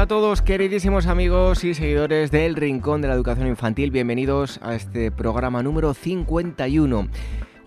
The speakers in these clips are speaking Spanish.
Hola a todos, queridísimos amigos y seguidores del Rincón de la Educación Infantil. Bienvenidos a este programa número 51.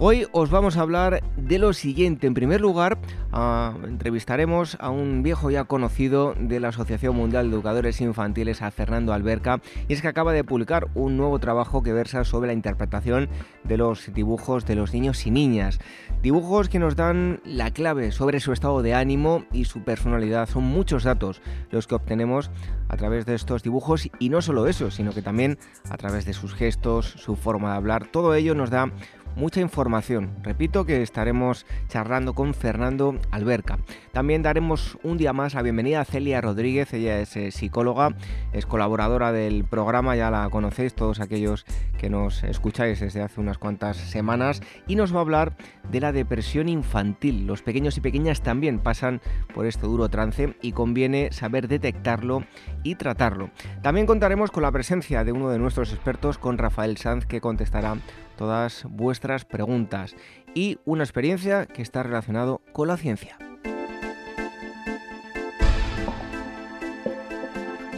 Hoy os vamos a hablar de lo siguiente. En primer lugar, ah, entrevistaremos a un viejo ya conocido de la Asociación Mundial de Educadores Infantiles, a Fernando Alberca, y es que acaba de publicar un nuevo trabajo que versa sobre la interpretación de los dibujos de los niños y niñas. Dibujos que nos dan la clave sobre su estado de ánimo y su personalidad. Son muchos datos los que obtenemos a través de estos dibujos y no solo eso, sino que también a través de sus gestos, su forma de hablar. Todo ello nos da mucha información. Repito que estaremos charlando con Fernando Alberca. También daremos un día más la bienvenida a Celia Rodríguez, ella es eh, psicóloga, es colaboradora del programa, ya la conocéis todos aquellos que nos escucháis desde hace unas cuantas semanas y nos va a hablar de la depresión infantil. Los pequeños y pequeñas también pasan por este duro trance y conviene saber detectarlo y tratarlo. También contaremos con la presencia de uno de nuestros expertos, con Rafael Sanz, que contestará todas vuestras preguntas y una experiencia que está relacionado con la ciencia.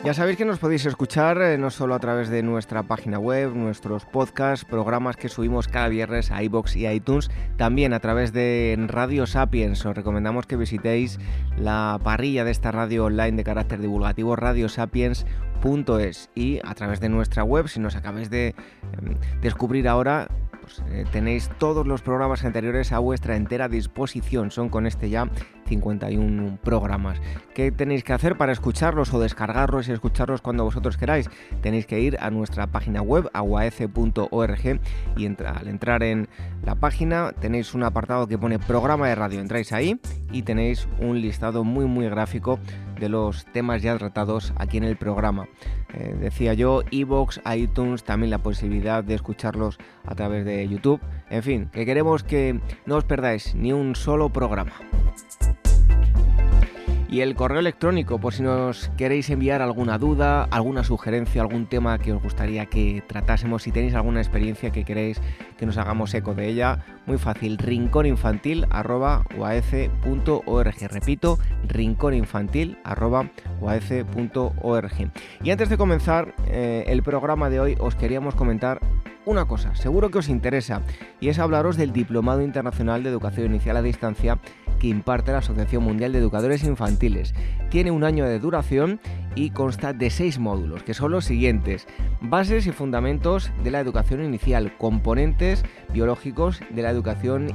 Ya sabéis que nos podéis escuchar eh, no solo a través de nuestra página web, nuestros podcasts, programas que subimos cada viernes a iBox y iTunes, también a través de Radio Sapiens. Os recomendamos que visitéis la parrilla de esta radio online de carácter divulgativo, radiosapiens.es, y a través de nuestra web, si nos acabáis de em, descubrir ahora, pues, eh, tenéis todos los programas anteriores a vuestra entera disposición. Son con este ya 51 programas. ¿Qué tenéis que hacer para escucharlos o descargarlos y escucharlos cuando vosotros queráis? Tenéis que ir a nuestra página web aguaece.org y al entrar en la página tenéis un apartado que pone programa de radio. Entráis ahí y tenéis un listado muy muy gráfico de los temas ya tratados aquí en el programa. Eh, decía yo, Evox, iTunes, también la posibilidad de escucharlos a través de YouTube. En fin, que queremos que no os perdáis ni un solo programa y el correo electrónico por si nos queréis enviar alguna duda, alguna sugerencia, algún tema que os gustaría que tratásemos, si tenéis alguna experiencia que queréis que nos hagamos eco de ella, muy fácil, rincóninfantil.org. Repito, rincóninfantil.org. Y antes de comenzar eh, el programa de hoy, os queríamos comentar una cosa, seguro que os interesa, y es hablaros del Diplomado Internacional de Educación Inicial a Distancia que imparte la Asociación Mundial de Educadores Infantiles. Tiene un año de duración y consta de seis módulos, que son los siguientes. Bases y fundamentos de la educación inicial, componentes biológicos de la educación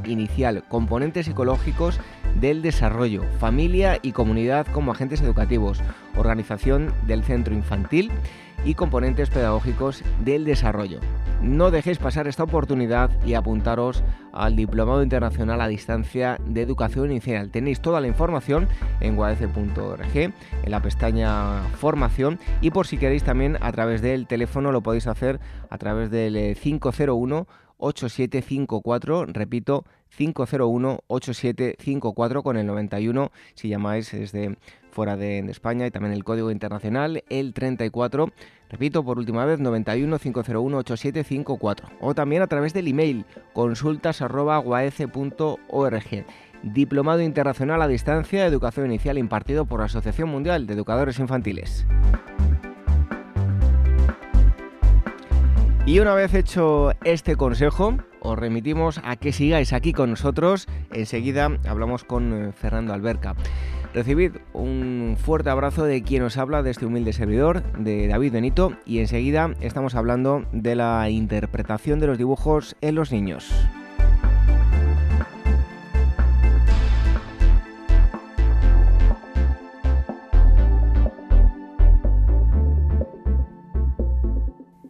inicial, componentes psicológicos del desarrollo, familia y comunidad como agentes educativos, organización del centro infantil y componentes pedagógicos del desarrollo. No dejéis pasar esta oportunidad y apuntaros al Diplomado Internacional a Distancia de Educación Inicial. Tenéis toda la información en guadece.org, en la pestaña Formación y por si queréis también a través del teléfono lo podéis hacer a través del 501 8754, repito, 501-8754 con el 91 si llamáis desde fuera de, España y también el código internacional, el 34, repito por última vez, 91 501 8754 o también a través del email consultas Diplomado Internacional a Distancia Educación Inicial impartido por la Asociación Mundial de Educadores Infantiles. Y una vez hecho este consejo, os remitimos a que sigáis aquí con nosotros. Enseguida hablamos con eh, Fernando Alberca. Recibid un fuerte abrazo de quien os habla, de este humilde servidor, de David Benito, y enseguida estamos hablando de la interpretación de los dibujos en los niños.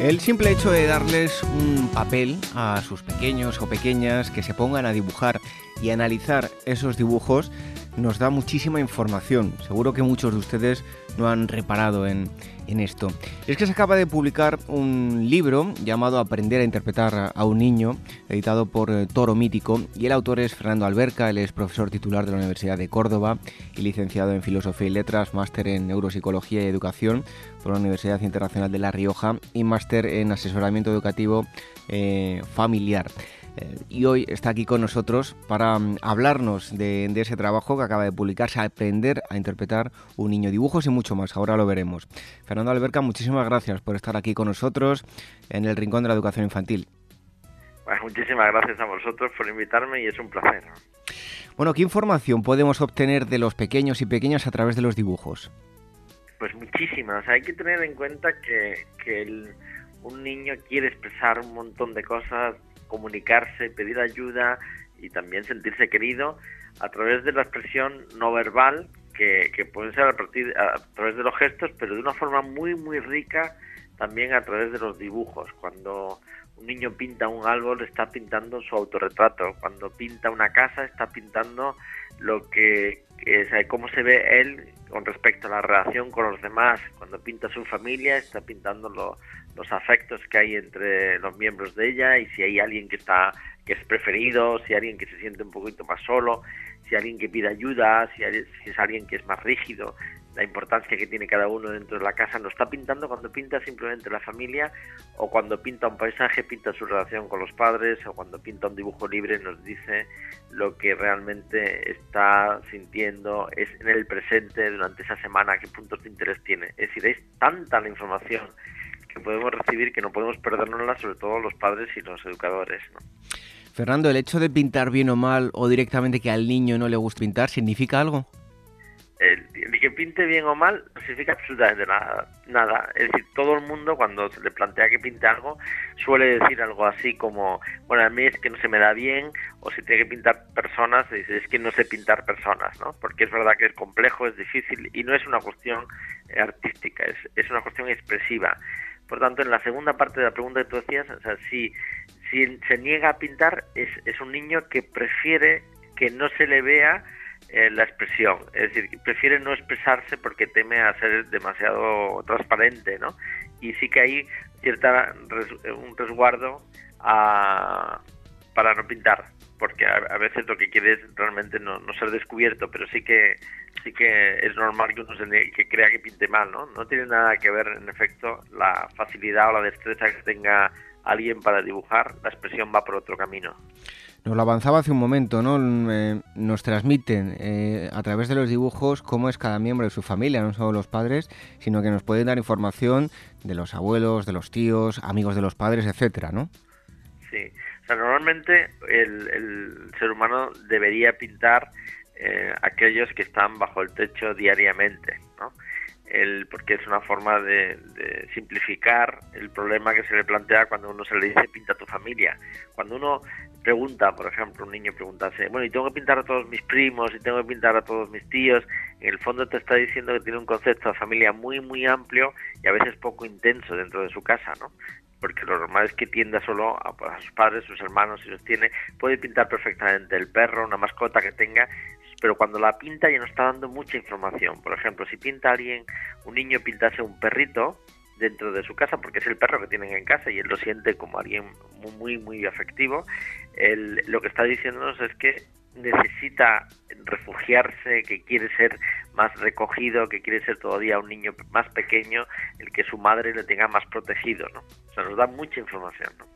El simple hecho de darles un papel a sus pequeños o pequeñas que se pongan a dibujar y analizar esos dibujos nos da muchísima información. Seguro que muchos de ustedes no han reparado en, esto. Es que se acaba de publicar un libro llamado Aprender a interpretar a un niño, editado por eh, Toro Mítico, y el autor es Fernando Alberca, él es profesor titular de la Universidad de Córdoba y licenciado en Filosofía y Letras, máster en Neuropsicología y Educación por la Universidad Internacional de La Rioja y máster en Asesoramiento Educativo eh, Familiar. Eh, y hoy está aquí con nosotros para mm, hablarnos de, ese trabajo que acaba de publicarse, Aprender a interpretar un niño, dibujos y mucho más. Ahora lo veremos. Fernando Alberca, muchísimas gracias por estar aquí con nosotros en el Rincón de la Educación Infantil. Pues muchísimas gracias a vosotros por invitarme y es un placer. Bueno, ¿qué información podemos obtener de los pequeños y pequeñas a través de los dibujos? Pues muchísimas. hay que tener en cuenta que, un niño quiere expresar un montón de cosas comunicarse, pedir ayuda y también sentirse querido a través de la expresión no verbal, que, que puede ser a, través de los gestos, pero de una forma muy, muy rica también a través de los dibujos. Cuando un niño pinta un árbol, está pintando su autorretrato. Cuando pinta una casa, está pintando lo que es, cómo se ve él con respecto a la relación con los demás. Cuando pinta su familia, está pintando lo, los afectos que hay entre los miembros de ella y si hay alguien que está que es preferido, si hay alguien que se siente un poquito más solo, si hay alguien que pide ayuda, si, si es alguien que es más rígido, la importancia que tiene cada uno dentro de la casa, lo está pintando cuando pinta simplemente la familia o cuando pinta un paisaje, pinta su relación con los padres o cuando pinta un dibujo libre nos dice lo que realmente está sintiendo es en el presente durante esa semana, qué puntos de interés tiene. Es decir, es tanta la información que podemos recibir que no podemos perdérnosla, sobre todo los padres y los educadores. Fernando, ¿el hecho de pintar bien o mal o directamente que al niño no le guste pintar significa algo? El, que pinte bien o mal no significa absolutamente nada, nada. Es decir, todo el mundo cuando se le plantea que pinte algo suele decir algo así como, bueno, a mí es que no se me da bien, o si tiene que pintar personas, dice, es que no sé pintar personas, ¿no? Porque es verdad que es complejo, es difícil y no es una cuestión artística, es, es una cuestión expresiva. Por tanto, en la segunda parte de la pregunta que tú decías, o sea, si, si se niega a pintar, es, es un niño que prefiere que no se le vea eh, la expresión, es decir, prefiere no expresarse porque teme a ser demasiado transparente, ¿no? Y sí que hay cierta un resguardo a, para no pintar, porque a, veces lo que quiere es realmente no, no, ser descubierto, pero sí que sí que es normal que uno se que crea que pinte mal, ¿no? No tiene nada que ver, en efecto, la facilidad o la destreza que tenga alguien para dibujar, la expresión va por otro camino. Nos lo avanzaba hace un momento, ¿no? Eh, nos transmiten eh, a través de los dibujos cómo es cada miembro de su familia, no solo los padres, sino que nos pueden dar información de los abuelos, de los tíos, amigos de los padres, etcétera, ¿no? Sí, normalmente el, ser humano debería pintar eh, aquellos que están bajo el techo diariamente, ¿no? El, porque es una forma de, de, simplificar el problema que se le plantea cuando uno se le dice pinta tu familia. Cuando uno pregunta, por ejemplo, un niño preguntase, bueno, y tengo que pintar a todos mis primos, y tengo que pintar a todos mis tíos, en el fondo te está diciendo que tiene un concepto de familia muy, muy amplio y a veces poco intenso dentro de su casa, ¿no? Porque lo normal es que tienda solo a, sus padres, sus hermanos, si los tiene, puede pintar perfectamente el perro, una mascota que tenga, pero cuando la pinta ya no está dando mucha información. Por ejemplo, si pinta alguien, un niño pintase un perrito, dentro de su casa porque es el perro que tienen en casa y él lo siente como alguien muy muy afectivo él, lo que está diciéndonos es que necesita refugiarse, que quiere ser más recogido, que quiere ser todavía un niño más pequeño, el que su madre le tenga más protegido, ¿no? O sea, nos da mucha información, ¿no?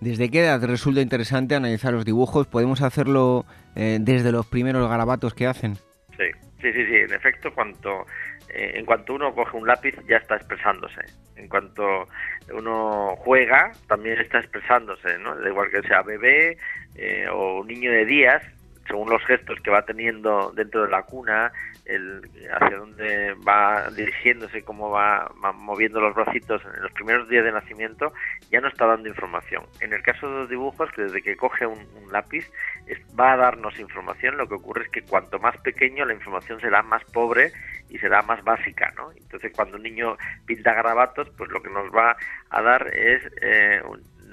¿Desde qué edad resulta interesante analizar los dibujos? ¿Podemos hacerlo eh, desde los primeros garabatos que hacen? Sí, sí, sí, sí. En efecto, cuanto eh, en cuanto uno coge un lápiz ya está expresándose. En cuanto uno juega, también está expresándose, ¿no? Da igual que sea bebé eh, o un niño de días, según los gestos que va teniendo dentro de la cuna, el, hacia dónde va dirigiéndose, cómo va, moviendo los bracitos en los primeros días de nacimiento, ya no está dando información. En el caso de los dibujos, que desde que coge un, lápiz va a darnos información, lo que ocurre es que cuanto más pequeño la información será más pobre y será más básica, ¿no? Entonces, cuando un niño pinta garabatos, pues lo que nos va a dar es eh,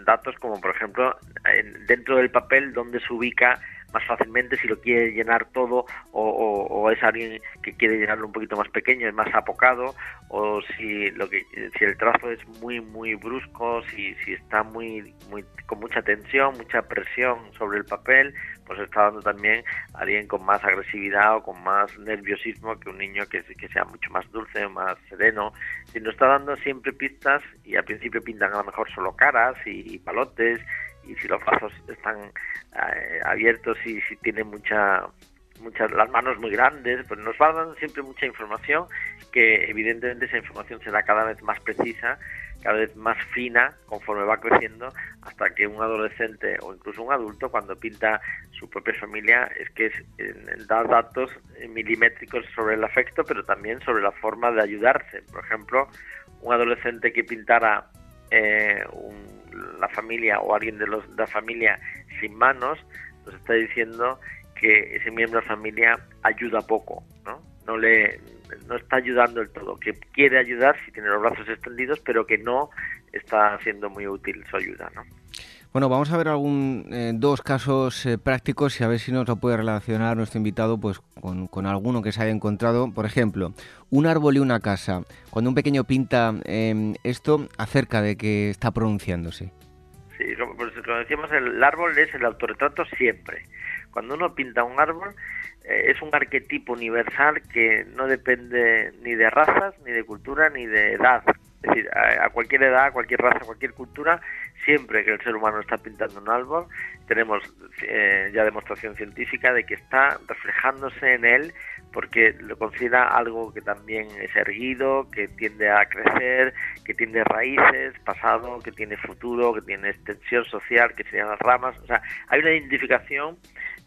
datos como, por ejemplo, dentro del papel donde se ubica más fácilmente si lo quiere llenar todo o, es alguien que quiere llenarlo un poquito más pequeño, es más apocado o si lo que si el trazo es muy muy brusco, si, si está muy muy con mucha tensión, mucha presión sobre el papel, pues está dando también a alguien con más agresividad o con más nerviosismo que un niño que, sea mucho más dulce, más sereno. Si nos está dando siempre pistas y al principio pintan a lo mejor solo caras y palotes y si los brazos están eh, abiertos y si tiene mucha muchas las manos muy grandes, pues nos va dando siempre mucha información que evidentemente esa información será cada vez más precisa, cada vez más fina conforme va creciendo hasta que un adolescente o incluso un adulto cuando pinta su propia familia es que es, da datos milimétricos sobre el afecto pero también sobre la forma de ayudarse. Por ejemplo, un adolescente que pintara eh, la familia o alguien de, los, de la familia sin manos, nos está diciendo que ese miembro de la familia ayuda poco, ¿no? No le no está ayudando del todo, que quiere ayudar si tiene los brazos extendidos, pero que no está haciendo muy útil su ayuda, ¿no? Bueno, vamos a ver algún eh, dos casos eh, prácticos y a ver si nos lo puede relacionar nuestro invitado pues con, alguno que se haya encontrado. Por ejemplo, un árbol y una casa. Cuando un pequeño pinta em, esto acerca de que está pronunciándose. Sí, como, pues, decíamos, el árbol es el autorretrato siempre. Cuando uno pinta un árbol eh, es un arquetipo universal que no depende ni de razas, ni de cultura, ni de edad. Es decir, a, cualquier edad, a cualquier raza, a cualquier cultura, siempre que el ser humano está pintando un árbol, tenemos eh, ya demostración científica de que está reflejándose en él porque lo considera algo que también es erguido, que tiende a crecer, que tiene raíces, pasado, que tiene futuro, que tiene extensión social, que serían las ramas. O sea, hay una identificación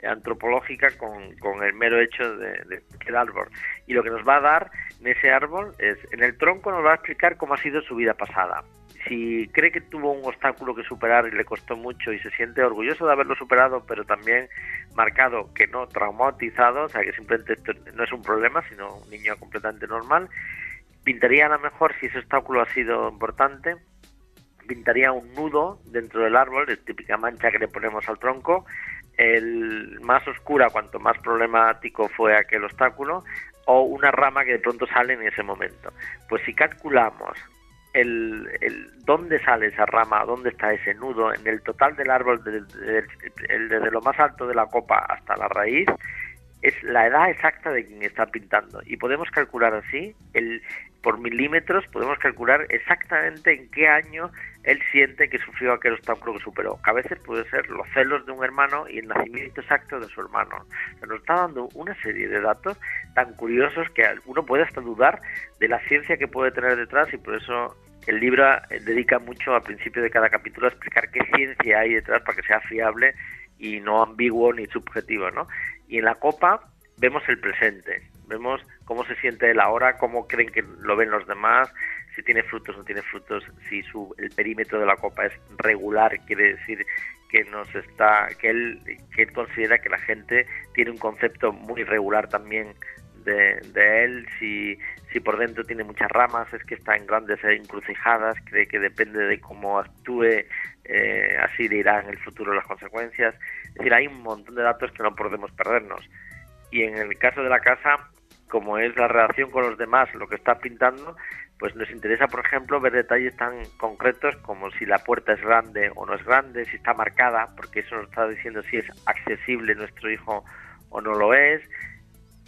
antropológica con, con el mero hecho de, de el árbol. Y lo que nos va a dar en ese árbol es, en el tronco nos va a explicar cómo ha sido su vida pasada. Si cree que tuvo un obstáculo que superar y le costó mucho y se siente orgulloso de haberlo superado, pero también marcado que no traumatizado, o sea que simplemente esto no es un problema, sino un niño completamente normal, pintaría a lo mejor si ese obstáculo ha sido importante, pintaría un nudo dentro del árbol, es típica mancha que le ponemos al tronco, el más oscura cuanto más problemático fue aquel obstáculo o una rama que de pronto sale en ese momento. Pues si calculamos el, el dónde sale esa rama, dónde está ese nudo, en el total del árbol, desde lo más alto de la copa hasta la raíz, es la edad exacta de quien está pintando. Y podemos calcular así, el, por milímetros, podemos calcular exactamente en qué año él siente que sufrió aquel obstáculo que superó. a veces puede ser los celos de un hermano y el nacimiento exacto de su hermano. Se nos está dando una serie de datos tan curiosos que uno puede hasta dudar de la ciencia que puede tener detrás y por eso el libro eh, dedica mucho al principio de cada capítulo a explicar qué ciencia hay detrás para que sea fiable y no ambiguo ni subjetivo, ¿no? Y en la copa vemos el presente, vemos cómo se siente él ahora, cómo creen que lo ven los demás, si tiene frutos o no tiene frutos, si su, el perímetro de la copa es regular, quiere decir que nos está, que él, que él considera que la gente tiene un concepto muy regular también de, de, él, si, si por dentro tiene muchas ramas, es que está en grandes encrucijadas, cree que depende de cómo actúe, eh, así le irá en el futuro las consecuencias. Es decir, hay un montón de datos que no podemos perdernos. Y en el caso de la casa, como es la relación con los demás, lo que está pintando, pues nos interesa, por ejemplo, ver detalles tan concretos como si la puerta es grande o no es grande, si está marcada, porque eso nos está diciendo si es accesible nuestro hijo o no lo es.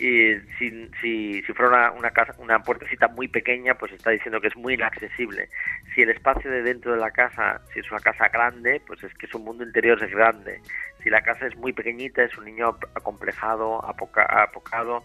Y si, si, si fuera una, una, casa, una puertecita muy pequeña, pues está diciendo que es muy inaccesible. Si el espacio de dentro de la casa, si es una casa grande, pues es que su mundo interior es grande. Si la casa es muy pequeñita, es un niño acomplejado, apocado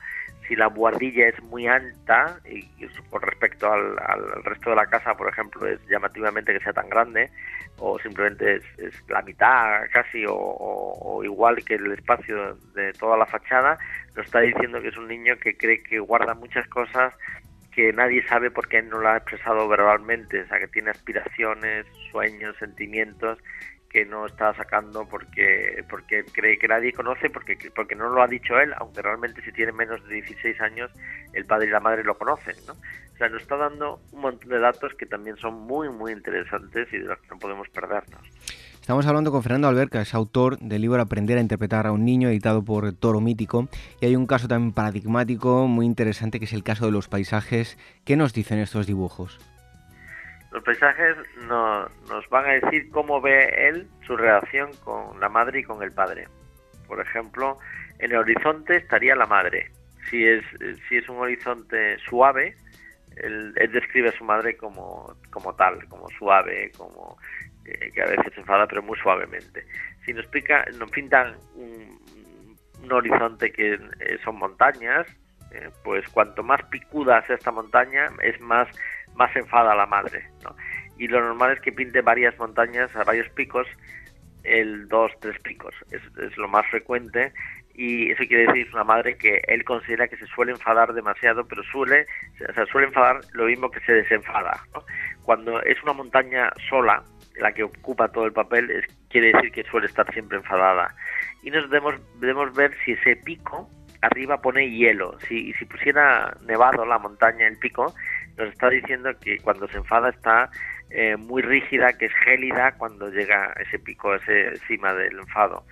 si la buhardilla es muy alta y, con respecto al, resto de la casa, por ejemplo, es llamativamente que sea tan grande o simplemente es, la mitad casi o, igual que el espacio de toda la fachada, nos está diciendo que es un niño que cree que guarda muchas cosas que nadie sabe porque no lo ha expresado verbalmente, o sea, que tiene aspiraciones, sueños, sentimientos que no está sacando porque porque cree que nadie conoce porque porque no lo ha dicho él aunque realmente si tiene menos de 16 años el padre y la madre lo conocen no o sea nos está dando un montón de datos que también son muy muy interesantes y de los que no podemos perdernos Estamos hablando con Fernando Alberca, es autor del libro Aprender a interpretar a un niño, editado por Toro Mítico. Y hay un caso también paradigmático muy interesante que es el caso de los paisajes. ¿Qué nos dicen estos dibujos? Los paisajes nos van a decir cómo ve él su relación con la madre y con el padre. Por ejemplo, en el horizonte estaría la madre. Si es, si es un horizonte suave, él, describe a su madre como, como tal, como suave, como eh, que a veces se enfada, pero muy suavemente. Si nos, pica, nos pintan un, horizonte que eh, son montañas, eh, pues cuanto más picuda sea esta montaña, es más más enfada la madre. Y lo normal es que pinte varias montañas a varios picos, el dos, tres picos. Es, lo más frecuente y eso quiere decir una madre que él considera que se suele enfadar demasiado, pero suele, o sea, suele enfadar lo mismo que se desenfada. Cuando es una montaña sola, la que ocupa todo el papel, es, quiere decir que suele estar siempre enfadada. Y nos debemos, debemos ver si ese pico arriba pone hielo. Si, si pusiera nevado la montaña, el pico, nos está diciendo que cuando se enfada está eh, muy rígida, que es gélida cuando llega ese pico, ese cima del enfado.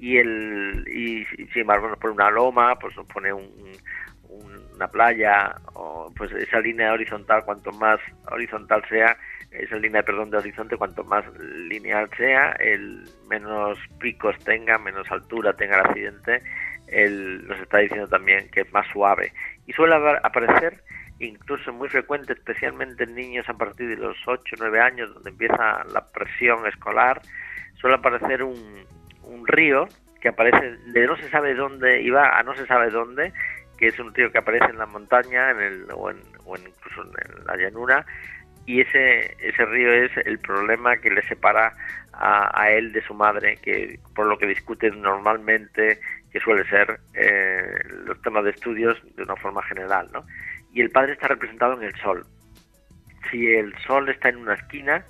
Y, el, y, sin embargo nos pone una loma, pues nos pone una playa, o pues esa línea horizontal, cuanto más horizontal sea, esa línea perdón de horizonte cuanto más lineal sea el menos picos tenga menos altura tenga el accidente él nos está diciendo también que es más suave y suele aparecer incluso muy frecuente, especialmente en niños a partir de los 8 o 9 años, donde empieza la presión escolar, suele aparecer un, río que aparece de no se sabe dónde iba a no se sabe dónde, que es un río que aparece en la montaña en el, o, en, o incluso en la llanura, y ese, ese río es el problema que le separa a, a, él de su madre, que por lo que discuten normalmente, que suele ser eh, los temas de estudios de una forma general, ¿no? Y el padre está representado en el sol. Si el sol está en una esquina,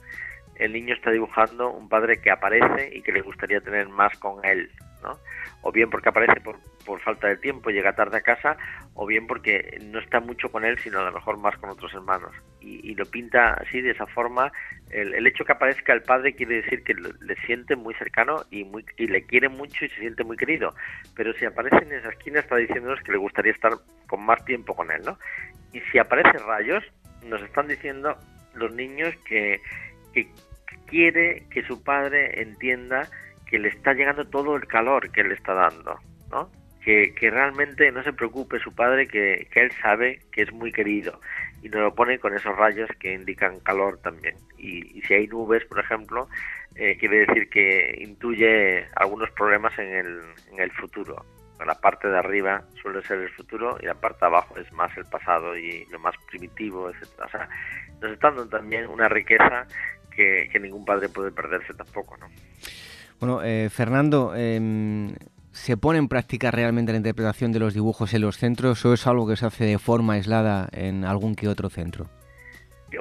el niño está dibujando un padre que aparece y que le gustaría tener más con él, ¿no? O bien porque aparece por, por falta de tiempo, llega tarde a casa, o bien porque no está mucho con él, sino a lo mejor más con otros hermanos. Y, lo pinta así, de esa forma. El, el, hecho que aparezca el padre quiere decir que le siente muy cercano y, muy, y le quiere mucho y se siente muy querido. Pero si aparece en esa esquina está diciéndonos que le gustaría estar con más tiempo con él, ¿no? Y si aparecen rayos, nos están diciendo los niños que, quiere que su padre entienda que le está llegando todo el calor que le está dando, ¿no? Que, realmente no se preocupe su padre, que, él sabe que es muy querido y nos lo pone con esos rayos que indican calor también. Y, y si hay nubes, por ejemplo, eh, quiere decir que intuye algunos problemas en el, en el futuro. La parte de arriba suele ser el futuro y la parte de abajo es más el pasado y lo más primitivo, etc. O sea, nos está dando también una riqueza que, que ningún padre puede perderse tampoco, ¿no? Bueno, eh, Fernando, eh, ¿se pone en práctica realmente la interpretación de los dibujos en los centros o es algo que se hace de forma aislada en algún que otro centro?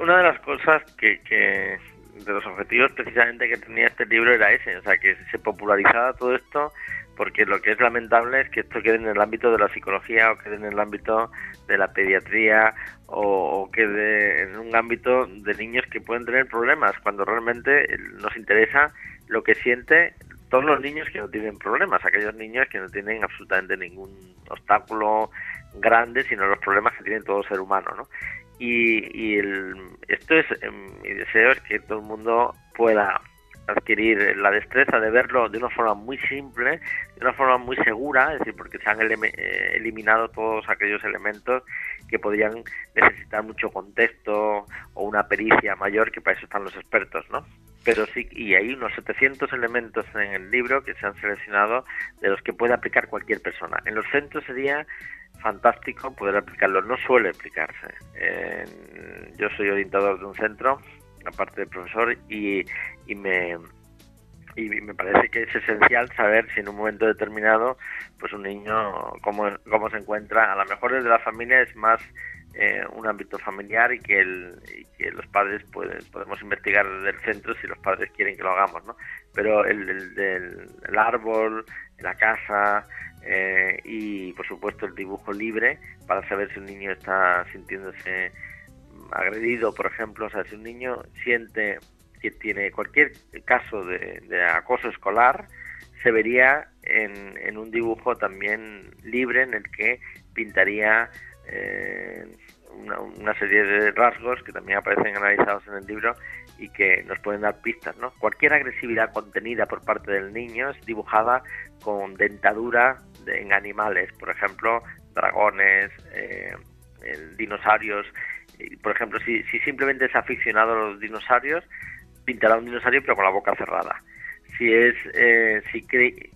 Una de las cosas que, que de los objetivos precisamente que tenía este libro era ese, o sea, que se popularizara todo esto, porque lo que es lamentable es que esto quede en el ámbito de la psicología o quede en el ámbito de la pediatría o, o quede en un ámbito de niños que pueden tener problemas, cuando realmente nos interesa lo que siente todos los niños que no tienen problemas, aquellos niños que no tienen absolutamente ningún obstáculo grande, sino los problemas que tiene todo ser humano, ¿no? Y, y el, esto es, em, mi deseo es que todo el mundo pueda adquirir la destreza de verlo de una forma muy simple, de una forma muy segura, es decir, porque se han eh, eliminado todos aquellos elementos que podrían necesitar mucho contexto o una pericia mayor, que para eso están los expertos, ¿no? Pero sí, y hay unos 700 elementos en el libro que se han seleccionado de los que puede aplicar cualquier persona. En los centros sería fantástico poder aplicarlo, no suele aplicarse. yo soy orientador de un centro aparte de profesor, y, y me y me parece que es esencial saber si en un momento determinado pues un niño cómo, cómo se encuentra a lo mejor desde la familia es más eh, un ámbito familiar y que, el, que los padres podemos investigar del centro si los padres quieren que lo hagamos, ¿no? Pero el, el, árbol, la casa eh, y por supuesto el dibujo libre para saber si un niño está sintiéndose agredido, por ejemplo, o sea, si un niño siente que tiene cualquier caso de, acoso escolar, se vería en, en, un dibujo también libre en el que pintaría eh, una, serie de rasgos que también aparecen analizados en el libro y que nos pueden dar pistas. ¿no? Cualquier agresividad contenida por parte del niño es dibujada con dentadura en animales, por ejemplo, dragones, eh, dinosaurios. Por ejemplo, si, si simplemente es aficionado a los dinosaurios, pintará un dinosaurio pero con la boca cerrada. Si es eh, si cree,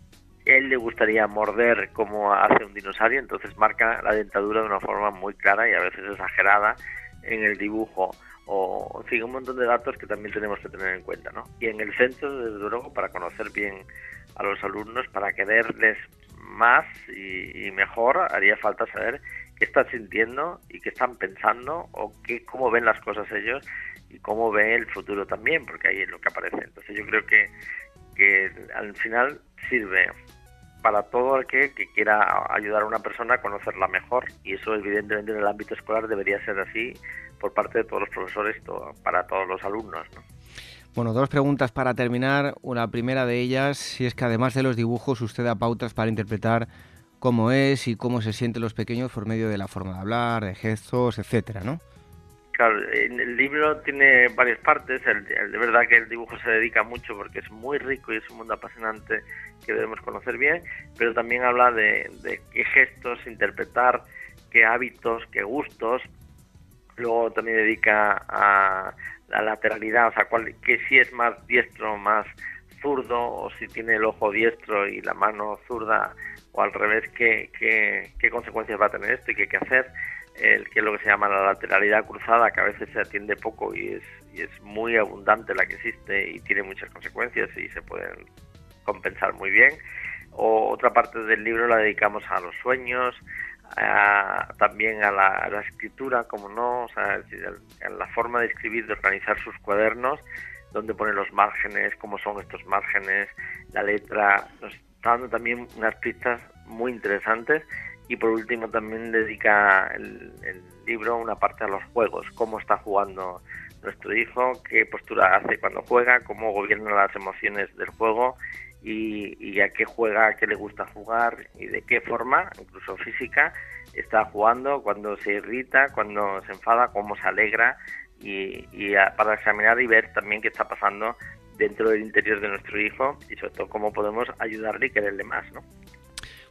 él le gustaría morder como hace un dinosaurio, entonces marca la dentadura de una forma muy clara y a veces exagerada en el dibujo o en fin, un montón de datos que también tenemos que tener en cuenta, ¿no? Y en el centro, desde luego, para conocer bien a los alumnos, para quererles más y, mejor, haría falta saber qué están sintiendo y qué están pensando o qué, cómo ven las cosas ellos y cómo ven el futuro también, porque ahí es lo que aparece. Entonces yo creo que, que al final sirve para todo el que, quiera ayudar a una persona a conocerla mejor y eso evidentemente en el ámbito escolar debería ser así por parte de todos los profesores para todos los alumnos. Bueno, dos preguntas para terminar. Una primera de ellas, si es que además de los dibujos usted da pautas para interpretar cómo es y cómo se sienten los pequeños por medio de la forma de hablar, de gestos, etcétera, ¿no? Claro, el libro tiene varias partes. El, de verdad que el dibujo se dedica mucho porque es muy rico y es un mundo apasionante que debemos conocer bien, pero también habla de, qué gestos interpretar, qué hábitos, qué gustos. Luego también dedica a la lateralidad, o sea, cuál, que si es más diestro, más zurdo, o si tiene el ojo diestro y la mano zurda, o al revés, qué, qué, qué consecuencias va a tener esto y qué hay que hacer el que es lo que se llama la lateralidad cruzada, que a veces se atiende poco y es, y es muy abundante la que existe y tiene muchas consecuencias y se pueden compensar muy bien. O otra parte del libro la dedicamos a los sueños, también a la, escritura, como no, o sea, a la forma de escribir, de organizar sus cuadernos, dónde poner los márgenes, cómo son estos márgenes, la letra, nos está dando también unas pistas muy interesantes y por último también dedica el, libro una parte a los juegos, cómo está jugando nuestro hijo, qué postura hace cuando juega, cómo gobierna las emociones del juego y, a qué juega, a qué le gusta jugar y de qué forma, incluso física, está jugando, cuando se irrita, cuando se enfada, cómo se alegra y, para examinar y ver también qué está pasando dentro del interior de nuestro hijo y sobre todo cómo podemos ayudarle y quererle más, ¿no?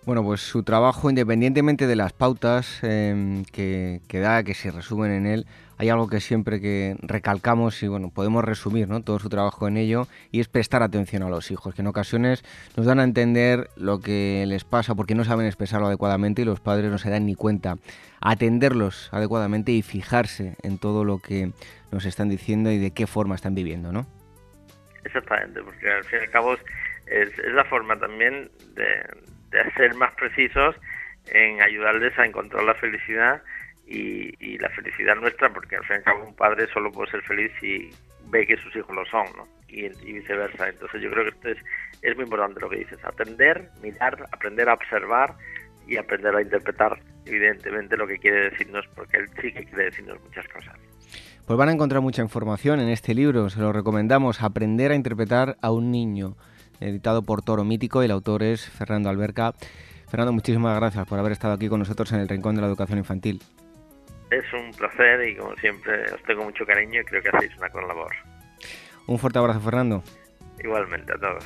Bueno, pues su trabajo, independientemente de las pautas em, que, da, que se resumen en él, hay algo que siempre que recalcamos y bueno, podemos resumir ¿no? todo su trabajo en ello y es prestar atención a los hijos, que en ocasiones nos dan a entender lo que les pasa porque no saben expresarlo adecuadamente y los padres no se dan ni cuenta. Atenderlos adecuadamente y fijarse en todo lo que nos están diciendo y de qué forma están viviendo, ¿no? Exactamente, porque al fin y al cabo es la forma también de de ser más precisos en ayudarles a encontrar la felicidad y, la felicidad nuestra, porque al fin y al cabo un padre solo puede ser feliz si ve que sus hijos lo son, ¿no? Y, viceversa. Entonces yo creo que esto es, es muy importante lo que dices, atender, mirar, aprender a observar y aprender a interpretar evidentemente lo que quiere decirnos, porque él sí que quiere decirnos muchas cosas. Pues van a encontrar mucha información en este libro, se lo recomendamos, Aprender a interpretar a un niño editado por Toro Mítico y el autor es Fernando Alberca. Fernando, muchísimas gracias por haber estado aquí con nosotros en el Rincón de la Educación Infantil. Es un placer y como siempre os tengo mucho cariño y creo que hacéis una gran labor. Un fuerte abrazo, Fernando. Igualmente a todos.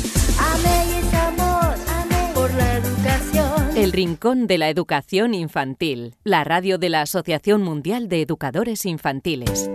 Rincón de la Educación Infantil, la radio de la Asociación Mundial de Educadores Infantiles.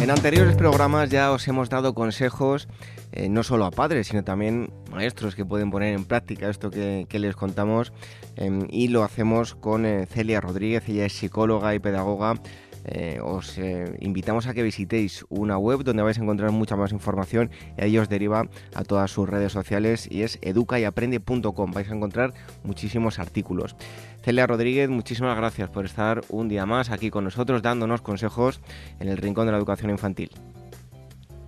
En anteriores programas ya os hemos dado consejos eh, no solo a padres, sino también maestros que pueden poner en práctica esto que, les contamos em, y lo hacemos con eh, Celia Rodríguez, ella es psicóloga y pedagoga. Eh, os invitamos a que visitéis una web donde vais a encontrar mucha más información y ahí os deriva a todas sus redes sociales y es educayaprende.com. Vais a encontrar muchísimos artículos. Celia Rodríguez, muchísimas gracias por estar un día más aquí con nosotros dándonos consejos en el Rincón de la Educación Infantil.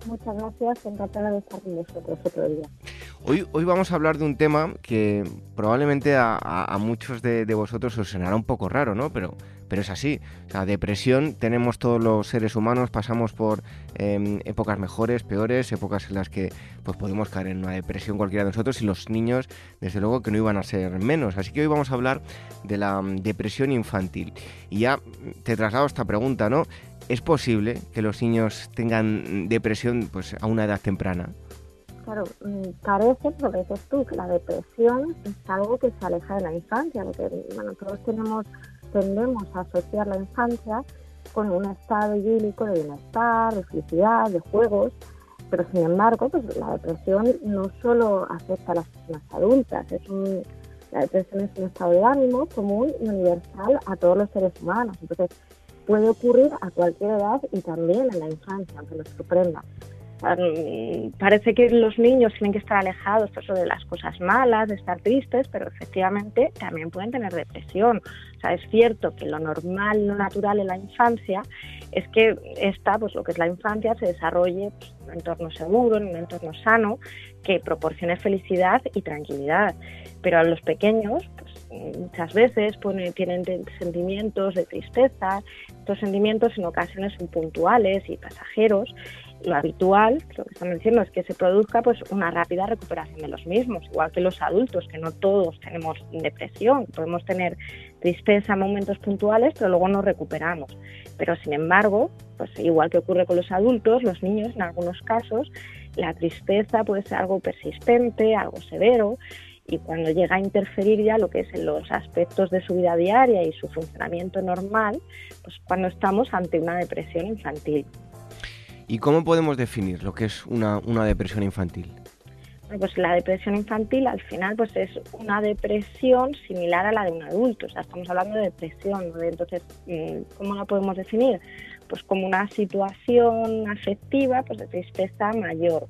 Muchas gracias, encantada de estar con vosotros otro día. Hoy, hoy vamos a hablar de un tema que probablemente a, muchos de, vosotros os sonará un poco raro, ¿no? Pero, pero es así. O sea, depresión tenemos todos los seres humanos, pasamos por em, épocas mejores, peores, épocas en las que pues, podemos caer en una depresión cualquiera de nosotros y los niños, desde luego, que no iban a ser menos. Así que hoy vamos a hablar de la mm, depresión infantil. Y ya te traslado esta pregunta, ¿no? ¿Es posible que los niños tengan depresión pues, a una edad temprana? Claro, mm, parece, lo que dices tú, la depresión es algo que se aleja de la infancia, porque bueno, todos tenemos, tendemos a asociar la infancia con un estado idílico de bienestar, de felicidad, de juegos, pero sin embargo, pues la depresión no solo afecta a las personas adultas, es un, la depresión es un estado de ánimo común y universal a todos los seres humanos. Entonces, puede ocurrir a cualquier edad y también en la infancia, aunque nos sorprenda. Parece que los niños tienen que estar alejados por de las cosas malas, de estar tristes, pero efectivamente también pueden tener depresión. O sea, es cierto que lo normal, lo natural en la infancia es que esta, pues lo que es la infancia, se desarrolle pues, en un entorno seguro, en un entorno sano, que proporcione felicidad y tranquilidad. Pero a los pequeños, pues, muchas veces tienen sentimientos de tristeza. Estos sentimientos en ocasiones son puntuales y pasajeros. Lo habitual, lo que estamos diciendo, es que se produzca pues una rápida recuperación de los mismos, igual que los adultos, que no todos tenemos depresión, podemos tener tristeza en momentos puntuales, pero luego nos recuperamos. Pero sin embargo, pues igual que ocurre con los adultos, los niños en algunos casos, la tristeza puede ser algo persistente, algo severo, y cuando llega a interferir ya lo que es en los aspectos de su vida diaria y su funcionamiento normal, pues cuando estamos ante una depresión infantil. ¿Y cómo podemos definir lo que es una, una depresión infantil? pues la depresión infantil al final pues es una depresión similar a la de un adulto, o sea, estamos hablando de depresión, ¿no? entonces, mm, ¿cómo la podemos definir? Pues como una situación afectiva pues de tristeza mayor,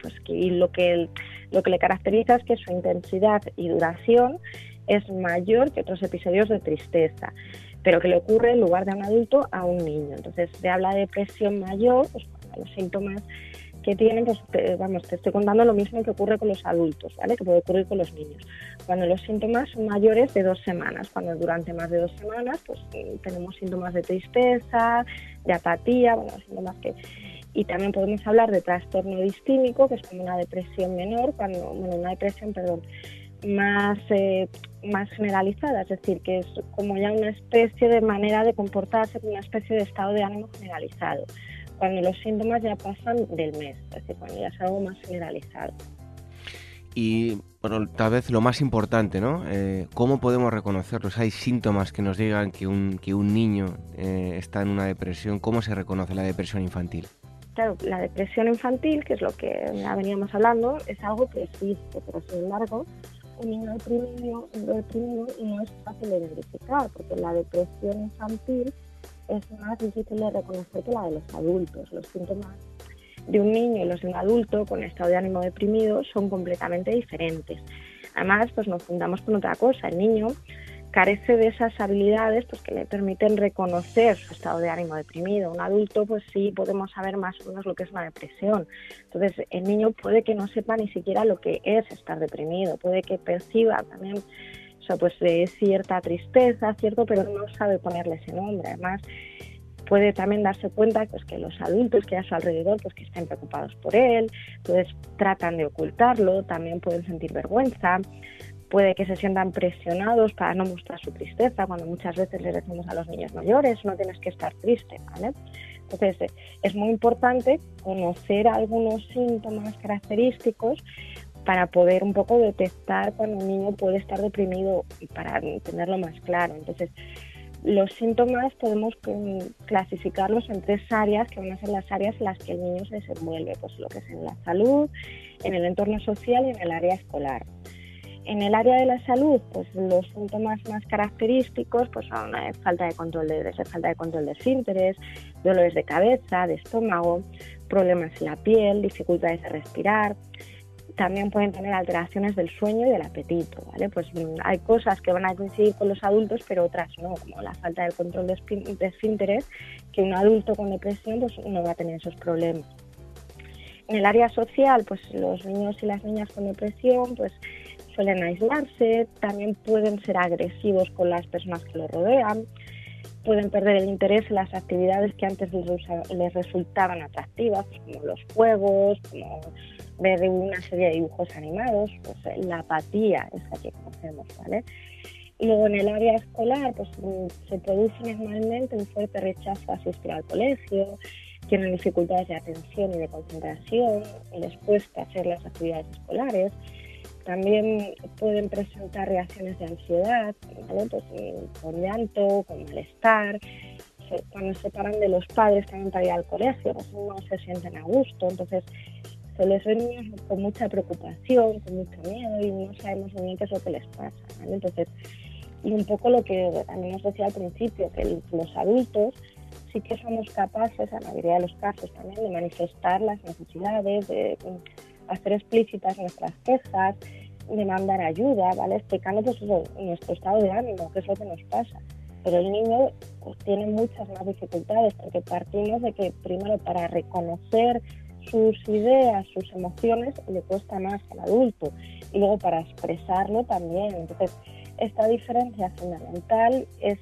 pues que, y lo que lo que le caracteriza es que su intensidad y duración es mayor que otros episodios de tristeza, pero que le ocurre en lugar de un adulto a un niño. Entonces se habla de depresión mayor, pues los síntomas que tienen, pues vamos, te estoy contando lo mismo que ocurre con los adultos, ¿vale? Que puede ocurrir con los niños. Cuando los síntomas son mayores de dos semanas, cuando durante más de dos semanas, pues tenemos síntomas de tristeza, de apatía, bueno, síntomas que y también podemos hablar de trastorno distímico, que es como una depresión menor, cuando, bueno, una depresión, perdón, más, eh, más generalizada, es decir, que es como ya una especie de manera de comportarse, una especie de estado de ánimo generalizado, cuando los síntomas ya pasan del mes, es decir, cuando ya es algo más generalizado. Y bueno, tal vez lo más importante, ¿no? Eh, ¿Cómo podemos reconocerlos? ¿Hay síntomas que nos digan que un, que un niño eh, está en una depresión? ¿Cómo se reconoce la depresión infantil? Claro, la depresión infantil, que es lo que ya veníamos hablando, es algo que existe, pero sin embargo, un niño deprimido, deprimido no es fácil de identificar, porque la depresión infantil es más difícil de reconocer que la de los adultos. Los síntomas de un niño y los de un adulto con estado de ánimo deprimido son completamente diferentes. Además, pues nos fundamos con otra cosa. El niño carece de esas habilidades pues que le permiten reconocer su estado de ánimo deprimido. Un adulto pues sí podemos saber más o menos lo que es una depresión. Entonces el niño puede que no sepa ni siquiera lo que es estar deprimido, puede que perciba también o pues de cierta tristeza, cierto, pero no sabe ponerle ese nombre. Además puede también darse cuenta pues que los adultos que hay a su alrededor pues que estén preocupados por él, entonces tratan de ocultarlo, también pueden sentir vergüenza puede que se sientan presionados para no mostrar su tristeza, cuando muchas veces le decimos a los niños mayores, no tienes que estar triste, ¿vale? Entonces, eh, es muy importante conocer algunos síntomas característicos para poder un poco detectar cuando un niño puede estar deprimido y para tenerlo más claro. Entonces, los síntomas podemos clasificarlos en tres áreas, que van a ser las áreas en las que el niño se desenvuelve, pues lo que es en la salud, en el entorno social y en el área escolar. En el área de la salud, pues los síntomas más característicos pues son eh, falta de control de, falta de control de esfínteres, dolores de cabeza, de estómago, problemas en la piel, dificultades de respirar. También pueden tener alteraciones del sueño y del apetito, ¿vale? Pues mm, hay cosas que van a coincidir con los adultos, pero otras no, como la falta del control de, esfínteres, que un adulto con depresión pues no va a tener esos problemas. En el área social, pues los niños y las niñas con depresión, pues suelen aislarse, también pueden ser agresivos con las personas que los rodean, pueden perder el interés en las actividades que antes les, resultaban atractivas, como los juegos, como ver una serie de dibujos animados, pues la apatía es la que conocemos, ¿vale? Y luego en el área escolar, pues mm, se produce normalmente un fuerte rechazo a asistir al colegio, tienen dificultades de atención y de concentración, les cuesta hacer las actividades escolares, también pueden presentar reacciones de ansiedad, pues, eh, con llanto, con malestar. Cuando se separan de los padres también para ir al colegio, pues no se sienten a gusto. Entonces se les ve niños con mucha preocupación, con mucho miedo y no sabemos muy bien qué es lo que les pasa. Entonces, y un poco lo que también os decía al principio, que los adultos sí que somos capaces, en la mayoría de los casos también, de manifestar las necesidades, de hacer explícitas nuestras quejas, demandar ayuda, ¿vale? Explicando pues nuestro estado de ánimo, qué es lo que nos pasa. Pero el niño pues, tiene muchas más dificultades porque partimos de que primero para reconocer sus ideas, sus emociones, le cuesta más al adulto y luego para expresarlo también. Entonces, esta diferencia fundamental es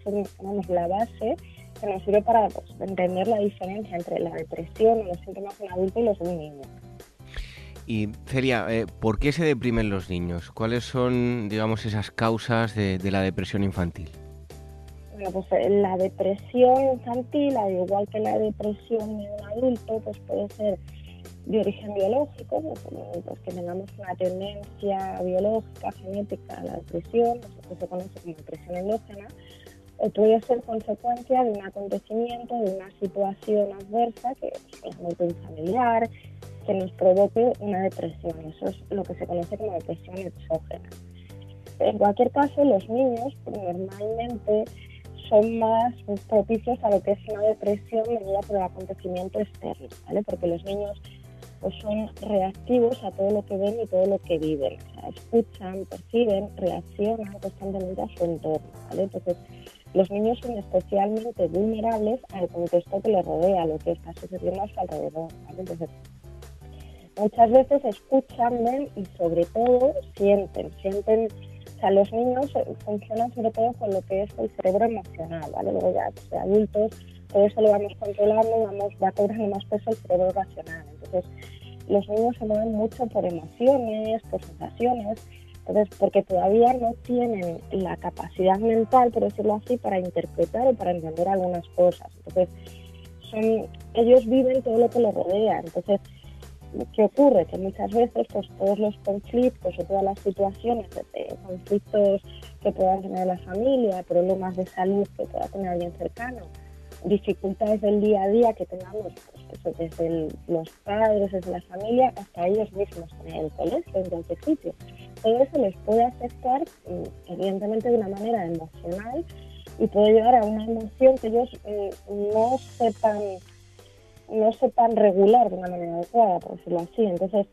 la base que nos sirve para pues, entender la diferencia entre la depresión o los síntomas de un adulto y los de un niño. Y Celia, eh, ¿por qué se deprimen los niños? ¿Cuáles son, digamos, esas causas de, la depresión infantil? Bueno, pues eh, la depresión infantil, al igual que la depresión de un adulto, pues puede ser de origen biológico, pues, pues que tengamos una tendencia biológica, genética a la depresión, que se conoce como depresión endógena, o puede ser consecuencia de un acontecimiento, de una situación adversa, que es un familiar, que nos provoque una depresión. Eso es lo que se conoce como depresión exógena. En cualquier caso, los niños normalmente son más propicios a lo que es una depresión venida por el acontecimiento externo. Porque los niños pues, son reactivos a todo lo que ven y todo lo que viven. Escuchan, perciben, reaccionan constantemente a su entorno, ¿vale? Entonces, los niños son especialmente vulnerables al contexto que les rodea, lo que está sucediendo a su alrededor, ¿vale? Entonces, muchas veces escuchan, ven y sobre todo sienten, sienten, o sea, los niños funcionan sobre todo con lo que es el cerebro emocional, ¿vale? Luego ya pues, adultos todo eso lo vamos controlando, vamos, va cobrando más peso el cerebro racional. Entonces, los niños se mueven mucho por emociones, por sensaciones, entonces, porque todavía no tienen la capacidad mental, por decirlo así, para interpretar o para entender algunas cosas. Entonces, ellos viven todo lo que les rodea. Entonces, ¿Qué ocurre? Que muchas veces pues, todos los conflictos o todas las situaciones de, conflictos que puedan tener la familia, problemas de salud que pueda tener alguien cercano, dificultades del día a día que tengamos pues, desde los padres, desde la familia, hasta ellos mismos en el colegio, en cualquier sitio. Todo eso les puede afectar, mm, evidentemente, de una manera emocional y puede llevar a una emoción que ellos mm, no sepan no sepan regular de una manera adecuada, por decirlo así. Entonces,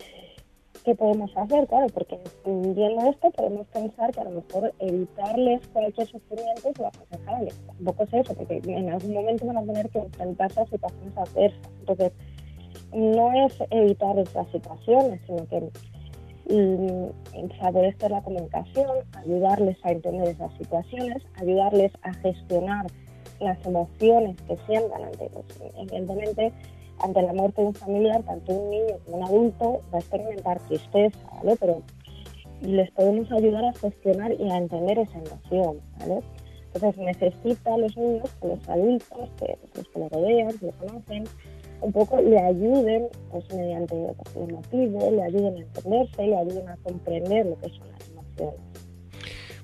¿qué podemos hacer? Claro, porque viendo esto podemos pensar que a lo mejor evitarles cualquier sufrimiento es lo aconsejable. Tampoco es eso, porque en algún momento van a tener que enfrentarse a situaciones adversas. Entonces, no es evitar esas situaciones, sino que saber esto la comunicación, ayudarles a entender esas situaciones, ayudarles a gestionar las emociones que sientan ante, pues, evidentemente, ante la muerte de un familiar, tanto un niño como un adulto va a experimentar tristeza, ¿vale? Pero les podemos ayudar a gestionar y a entender esa emoción, ¿vale? Entonces necesita los niños que los adultos, que los que le rodean, que lo conocen, un poco le ayuden, pues mediante el motivo, le ayuden a entenderse, le ayuden a comprender lo que son las emociones.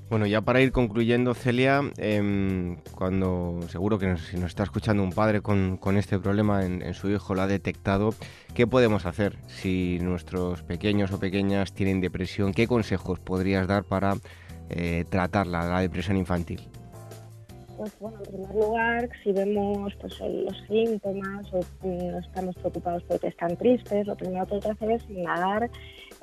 Bueno, ya para ir concluyendo, Celia, em, cuando seguro que si nos está escuchando un padre con, este problema en, su hijo lo ha detectado, ¿qué podemos hacer si nuestros pequeños o pequeñas tienen depresión? ¿Qué consejos podrías dar para eh, tratar la depresión infantil? Pues bueno, en primer lugar, si vemos pues, los síntomas o no estamos preocupados porque están tristes, lo primero que hay que hacer es indagar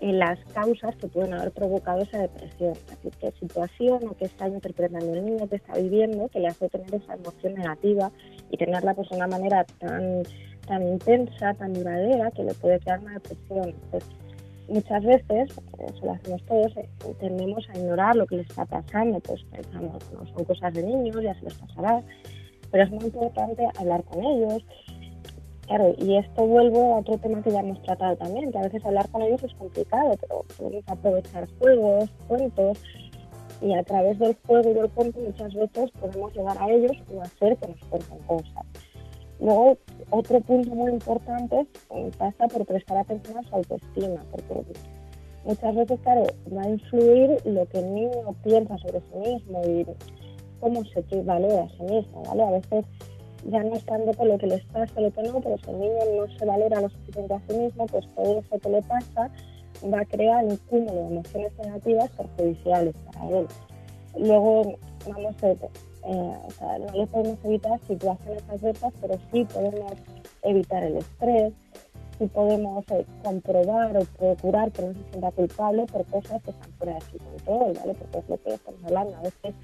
en las causas que pueden haber provocado esa depresión. Es decir, qué situación o qué está interpretando el niño que está viviendo que le hace tener esa emoción negativa y tenerla pues, de una manera tan, tan intensa, tan duradera, que le puede crear una depresión muchas veces, eso lo hacemos todos, eh, tendemos a ignorar lo que les está pasando, pues pensamos, no son cosas de niños, ya se les pasará, pero es muy importante hablar con ellos. Claro, y esto vuelvo a otro tema que ya hemos tratado también, que a veces hablar con ellos es complicado, pero podemos aprovechar juegos, cuentos, y a través del juego y del cuento muchas veces podemos llegar a ellos o hacer que nos cuenten cosas. Luego, otro punto muy importante pasa por prestar atención a su autoestima, porque muchas veces, claro, va a influir lo que el niño piensa sobre sí mismo y cómo se valora a sí mismo, ¿vale? A veces ya no es tanto por lo que les pasa, lo que no, pero si el niño no se valora lo suficiente a sí mismo, pues todo eso que le pasa va a crear un cúmulo de emociones negativas perjudiciales para él. Luego, vamos a eh, o sea, no le podemos evitar situaciones adversas, pero sí podemos evitar el estrés, sí podemos eh, comprobar o procurar que no se sienta culpable por cosas que están fuera de su control, ¿vale? Porque es lo que estamos hablando. A veces,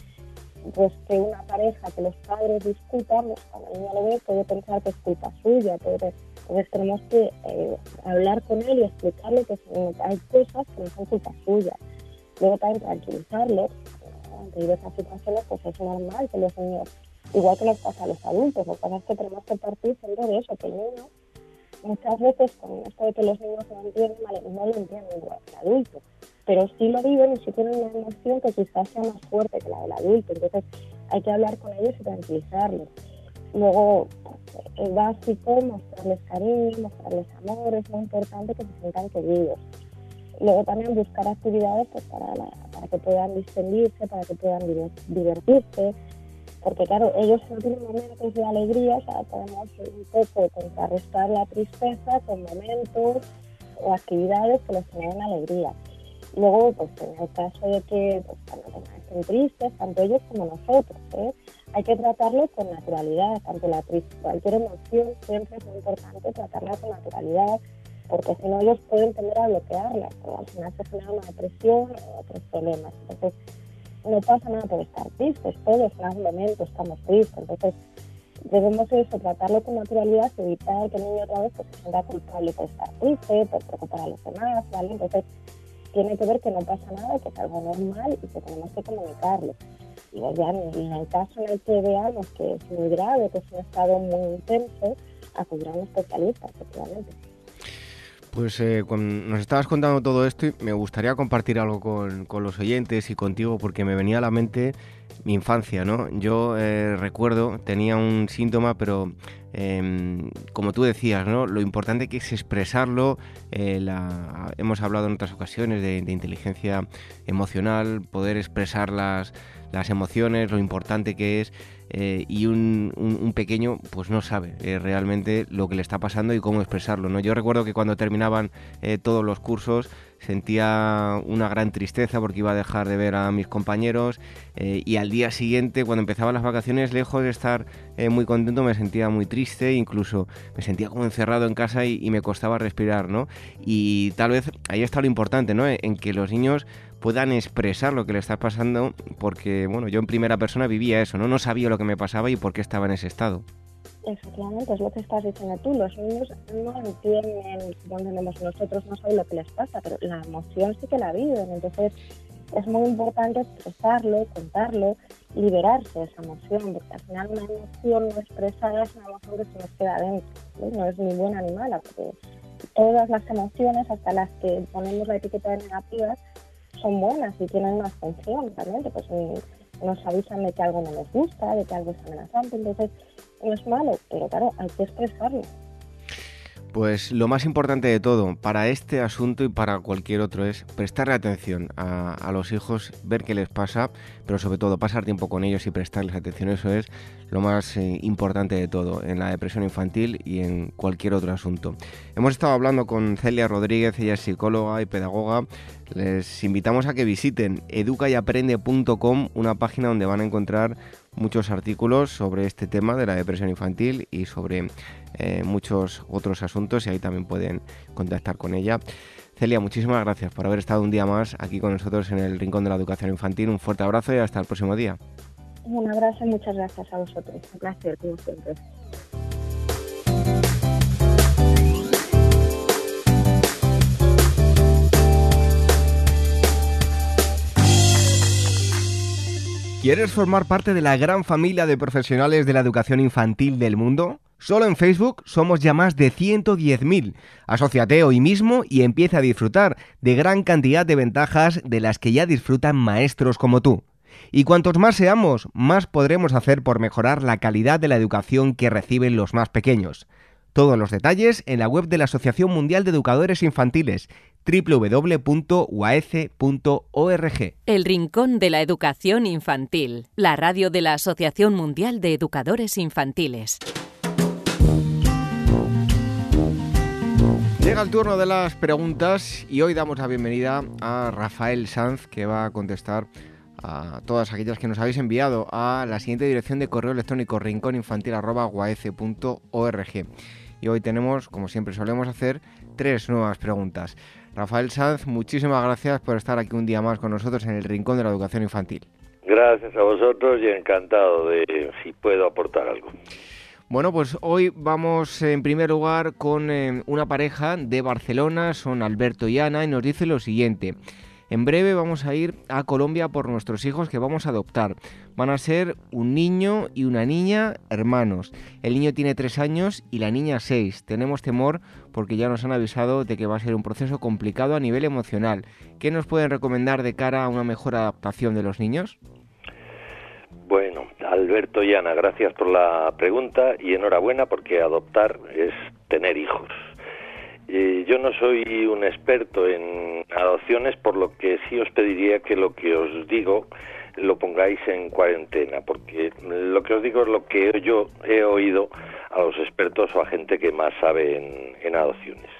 pues que una pareja, que los padres discutan, pues, cuando el niño lo ve, puede pensar que es culpa suya, puede, entonces tenemos que eh, hablar con él y explicarle que hay cosas que no son culpa suya. Luego también tranquilizarle, ante diversas situaciones, pues es normal que los niños, igual que nos pasa a los adultos, lo que pasa es que tenemos que partir siempre de eso, que el muchas veces con esto de que los niños no entienden, no lo entienden igual que el adulto, pero sí lo viven y sí tienen una emoción que quizás sea más fuerte que la del adulto, entonces hay que hablar con ellos y tranquilizarlos. Luego, es básico mostrarles cariño, mostrarles amor, es muy importante que se sientan queridos. Luego también buscar actividades pues, para, que puedan distendirse, para que puedan divertirse, porque claro, ellos no tienen momentos de alegría, o sea, podemos un poco contrarrestar la tristeza con momentos o actividades que les generen alegría. Luego, pues en el caso de que pues, cuando estén tristes, tanto ellos como nosotros, ¿eh? hay que tratarlo con naturalidad, tanto la tristeza, cualquier emoción siempre es muy importante tratarla con naturalidad, porque si no ellos pueden tender a bloquearla, pero al final se genera una depresión o otros problemas. Entonces, no pasa nada por estar tristes, todos en algún momento estamos tristes, entonces debemos eso, tratarlo con naturalidad evitar que el niño otra vez pues, se sienta culpable por estar triste, por preocupar a los demás, ¿vale? Entonces, tiene que ver que no pasa nada, que es algo normal y que tenemos que comunicarlo. Y ya en el caso en el que veamos que es muy grave, que es un estado muy intenso, acudir a un especialista, efectivamente. Pues eh, nos estabas contando todo esto y me gustaría compartir algo con, los oyentes y contigo porque me venía a la mente mi infancia, ¿no? Yo eh, recuerdo, tenía un síntoma, pero em, como tú decías, ¿no? Lo importante que es expresarlo, eh, hemos hablado en otras ocasiones de, inteligencia emocional, poder expresar las, las emociones, lo importante que es eh, y un, pequeño pues no sabe eh, realmente lo que le está pasando y cómo expresarlo. ¿no? Yo recuerdo que cuando terminaban eh, todos los cursos sentía una gran tristeza porque iba a dejar de ver a mis compañeros y al día siguiente cuando empezaban las vacaciones lejos de estar muy contento me sentía muy triste incluso me sentía como encerrado en casa y, y, me costaba respirar no y tal vez ahí está lo importante no en que los niños puedan expresar lo que le está pasando, porque bueno, yo en primera persona vivía eso, ¿no? No sabía lo que me pasaba y por qué estaba en ese estado. Efectivamente, es lo que estás diciendo tú. Los niños no entienden cómo entendemos nosotros, no saben lo que les pasa, pero la emoción sí que la viven. Entonces, es muy importante expresarlo, contarlo, liberarse de esa emoción, porque al final una emoción no expresada es una emoción que se nos queda dentro, no es ni buena ni mala, porque todas las emociones, hasta las que ponemos la etiqueta de negativas, son buenas y tienen una función realmente, pues nos avisan de que algo no les gusta, de que algo es amenazante, entonces no es malo, pero claro, hay que expresarlo. Pues lo más importante de todo para este asunto y para cualquier otro es prestarle atención a, los hijos, ver qué les pasa, pero sobre todo pasar tiempo con ellos y prestarles atención. Eso es lo más eh, importante de todo en la depresión infantil y en cualquier otro asunto. Hemos estado hablando con Celia Rodríguez, ella es psicóloga y pedagoga. Les invitamos a que visiten educayaprende.com, una página donde van a encontrar muchos artículos sobre este tema de la depresión infantil y sobre eh, muchos otros asuntos y ahí también pueden contactar con ella. Celia, muchísimas gracias por haber estado un día más aquí con nosotros en el Rincón de la Educación Infantil. Un fuerte abrazo y hasta el próximo día. Un abrazo y muchas gracias a vosotros. Un placer, como siempre. ¿Quieres formar parte de la gran familia de profesionales de la educación infantil del mundo? Solo en Facebook somos ya más de 110.000. Asociate hoy mismo y empieza a disfrutar de gran cantidad de ventajas de las que ya disfrutan maestros como tú. Y cuantos más seamos, más podremos hacer por mejorar la calidad de la educación que reciben los más pequeños. Todos los detalles en la web de la Asociación Mundial de Educadores Infantiles www.uaece.org. El Rincón de la Educación Infantil, la radio de la Asociación Mundial de Educadores Infantiles. Llega el turno de las preguntas y hoy damos la bienvenida a Rafael Sanz que va a contestar a todas aquellas que nos habéis enviado a la siguiente dirección de correo electrónico rincóninfantil.org y hoy tenemos, como siempre solemos hacer, tres nuevas preguntas. Rafael Sanz, muchísimas gracias por estar aquí un día más con nosotros en el Rincón de la Educación Infantil. Gracias a vosotros y encantado de si puedo aportar algo. Bueno, pues hoy vamos en primer lugar con eh, una pareja de Barcelona, son Alberto y Ana, y nos dice lo siguiente. En breve vamos a ir a Colombia por nuestros hijos que vamos a adoptar. Van a ser un niño y una niña hermanos. El niño tiene tres años y la niña seis. Tenemos temor porque ya nos han avisado de que va a ser un proceso complicado a nivel emocional. ¿Qué nos pueden recomendar de cara a una mejor adaptación de los niños? Bueno, Alberto y Ana, gracias por la pregunta y enhorabuena porque adoptar es tener hijos. Eh, yo no soy un experto en adopciones, por lo que sí os pediría que lo que os digo lo pongáis en cuarentena, porque lo que os digo es lo que yo he oído a los expertos o a gente que más sabe en, adopciones.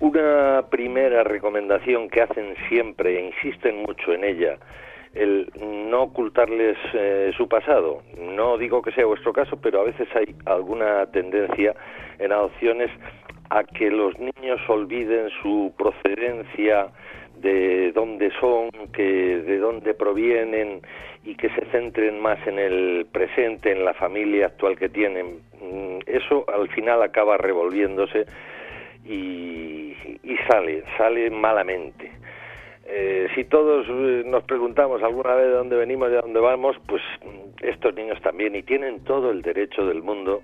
Una primera recomendación que hacen siempre, e insisten mucho en ella, el no ocultarles eh, su pasado. No digo que sea vuestro caso, pero a veces hay alguna tendencia en adopciones a que los niños olviden su procedencia, de dónde son, que de dónde provienen y que se centren más en el presente, en la familia actual que tienen. Mm, eso al final acaba revolviéndose y, sale, sale malamente. Eh, si todos eh, nos preguntamos alguna vez de dónde venimos y de dónde vamos, pues mm, estos niños también y tienen todo el derecho del mundo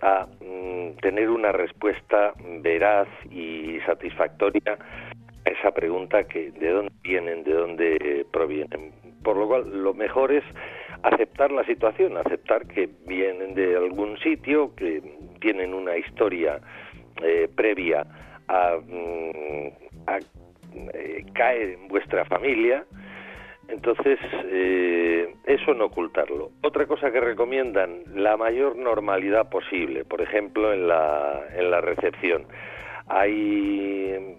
a mm, tener una respuesta veraz y satisfactoria a esa pregunta que de dónde vienen, de dónde provienen. Por lo cual, lo mejor es aceptar la situación, aceptar que vienen de algún sitio, que tienen una historia eh, previa a, mm, eh, caer en vuestra familia Entonces, eh, eso no ocultarlo. Otra cosa que recomiendan, la mayor normalidad posible, por ejemplo, en la, en la recepción. Hay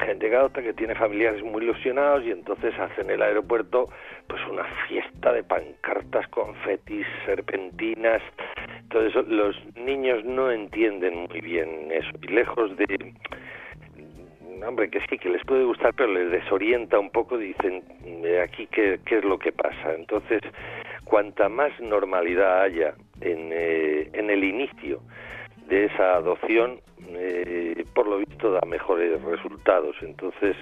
gente que tiene familiares muy ilusionados y entonces hacen en el aeropuerto pues una fiesta de pancartas, confetis, serpentinas. Eso, los niños no entienden muy bien eso. Y lejos de hombre, que sí, que les puede gustar, pero les desorienta un poco, dicen, eh, aquí qué, qué es lo que pasa. Entonces, cuanta más normalidad haya en, eh, en el inicio de esa adopción, eh, por lo visto da mejores resultados. Entonces,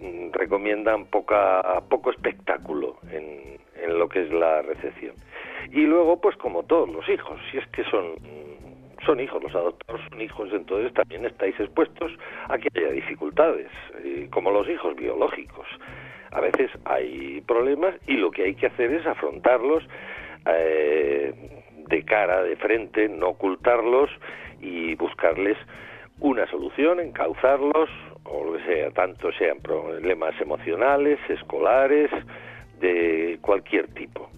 mm, recomiendan poca, poco espectáculo en, en lo que es la recepción. Y luego, pues como todos los hijos, si es que son son hijos, los adoptados son hijos, entonces también estáis expuestos a que haya dificultades, eh, como los hijos biológicos. A veces hay problemas y lo que hay que hacer es afrontarlos eh, de cara, de frente, no ocultarlos y buscarles una solución, encauzarlos, o lo que sea, tanto sean problemas emocionales, escolares, de cualquier tipo.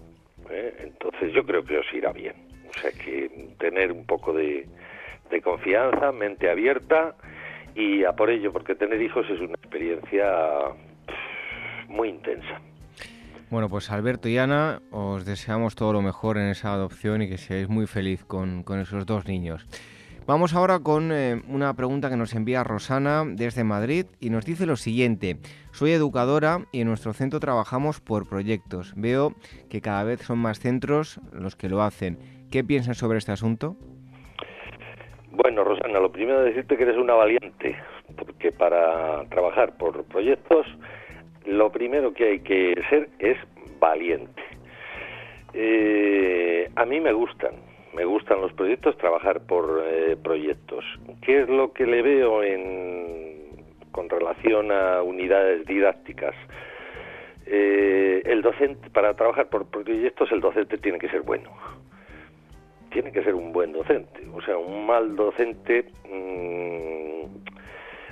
¿eh? Entonces yo creo que os irá bien. O sea que tener un poco de, confianza, mente abierta y a por ello, porque tener hijos es una experiencia muy intensa. Bueno, pues Alberto y Ana, os deseamos todo lo mejor en esa adopción y que seáis muy feliz con, esos dos niños. Vamos ahora con eh, una pregunta que nos envía Rosana desde Madrid y nos dice lo siguiente. Soy educadora y en nuestro centro trabajamos por proyectos. Veo que cada vez son más centros los que lo hacen. ¿Qué piensas sobre este asunto? Bueno, Rosana, lo primero es decirte que eres una valiente, porque para trabajar por proyectos, lo primero que hay que ser es valiente. Eh, a mí me gustan, me gustan los proyectos, trabajar por eh, proyectos. ¿Qué es lo que le veo en, con relación a unidades didácticas? Eh, el docente, para trabajar por proyectos, el docente tiene que ser bueno tiene que ser un buen docente. O sea, un mal docente mm,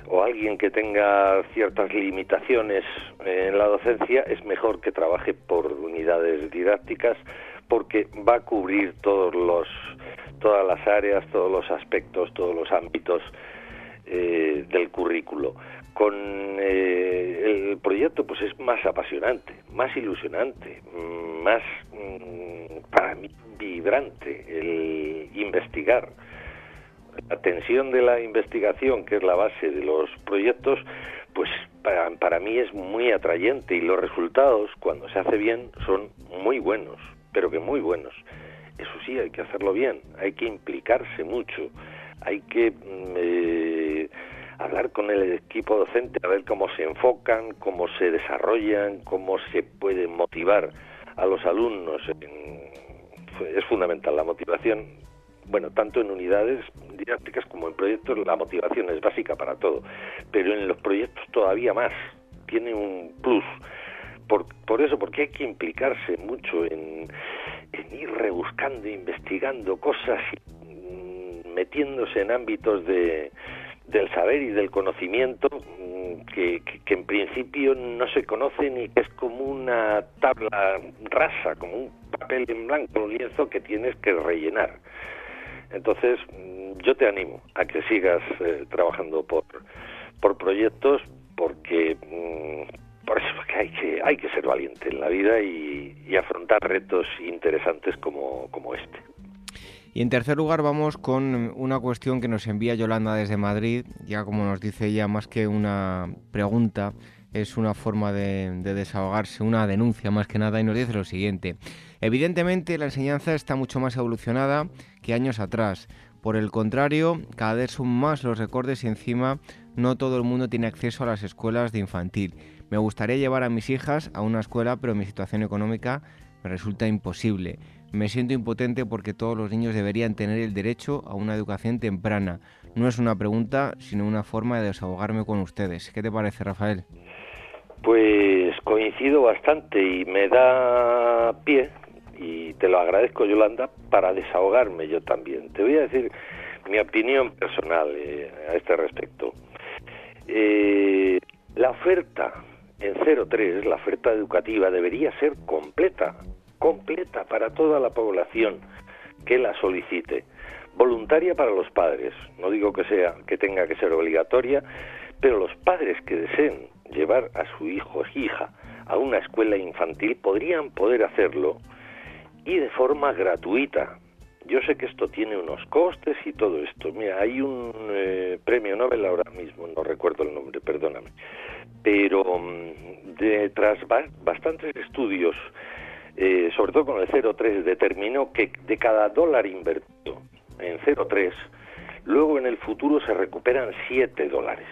o alguien que tenga ciertas limitaciones en la docencia es mejor que trabaje por unidades didácticas porque va a cubrir todos los todas las áreas, todos los aspectos, todos los ámbitos eh, del currículo. Con eh, el proyecto pues es más apasionante, más ilusionante, mm, más mm, para mí vibrante el investigar. La tensión de la investigación, que es la base de los proyectos, pues para, para mí es muy atrayente y los resultados, cuando se hace bien, son muy buenos, pero que muy buenos. Eso sí, hay que hacerlo bien, hay que implicarse mucho, hay que mm, eh, hablar con el equipo docente a ver cómo se enfocan, cómo se desarrollan, cómo se puede motivar a los alumnos en, es fundamental la motivación. Bueno, tanto en unidades didácticas como en proyectos la motivación es básica para todo, pero en los proyectos todavía más, tiene un plus. Por, por eso, porque hay que implicarse mucho en, ir rebuscando, investigando cosas, mm, metiéndose en ámbitos de, del saber y del conocimiento mm, que, en principio no se conocen y que es como una tabla rasa, como un papel en blanco, un lienzo que tienes que rellenar. Entonces, mm, yo te animo a que sigas eh, trabajando por, por proyectos porque mm, por eso que hay que hay que ser valiente en la vida y, y afrontar retos interesantes como, como este. Y en tercer lugar vamos con una cuestión que nos envía Yolanda desde Madrid, ya como nos dice ella, más que una pregunta, es una forma de, desahogarse, una denuncia más que nada, y nos dice lo siguiente. Evidentemente la enseñanza está mucho más evolucionada que años atrás. Por el contrario, cada vez son más los recortes y encima no todo el mundo tiene acceso a las escuelas de infantil. Me gustaría llevar a mis hijas a una escuela, pero mi situación económica me resulta imposible. Me siento impotente porque todos los niños deberían tener el derecho a una educación temprana. No es una pregunta, sino una forma de desahogarme con ustedes. ¿Qué te parece, Rafael? Pues coincido bastante y me da pie, y te lo agradezco, Yolanda, para desahogarme yo también. Te voy a decir mi opinión personal eh, a este respecto. Eh, la oferta en 03 la oferta educativa debería ser completa, completa para toda la población que la solicite, voluntaria para los padres. No digo que sea que tenga que ser obligatoria, pero los padres que deseen llevar a su hijo o hija a una escuela infantil podrían poder hacerlo y de forma gratuita. Yo sé que esto tiene unos costes y todo esto. Mira, hay un eh, premio Nobel ahora mismo, no recuerdo el nombre, perdóname, pero mm, de, tras bastantes estudios, eh, sobre todo con el 0,3, determinó que de cada dólar invertido en 0,3, luego en el futuro se recuperan 7 dólares.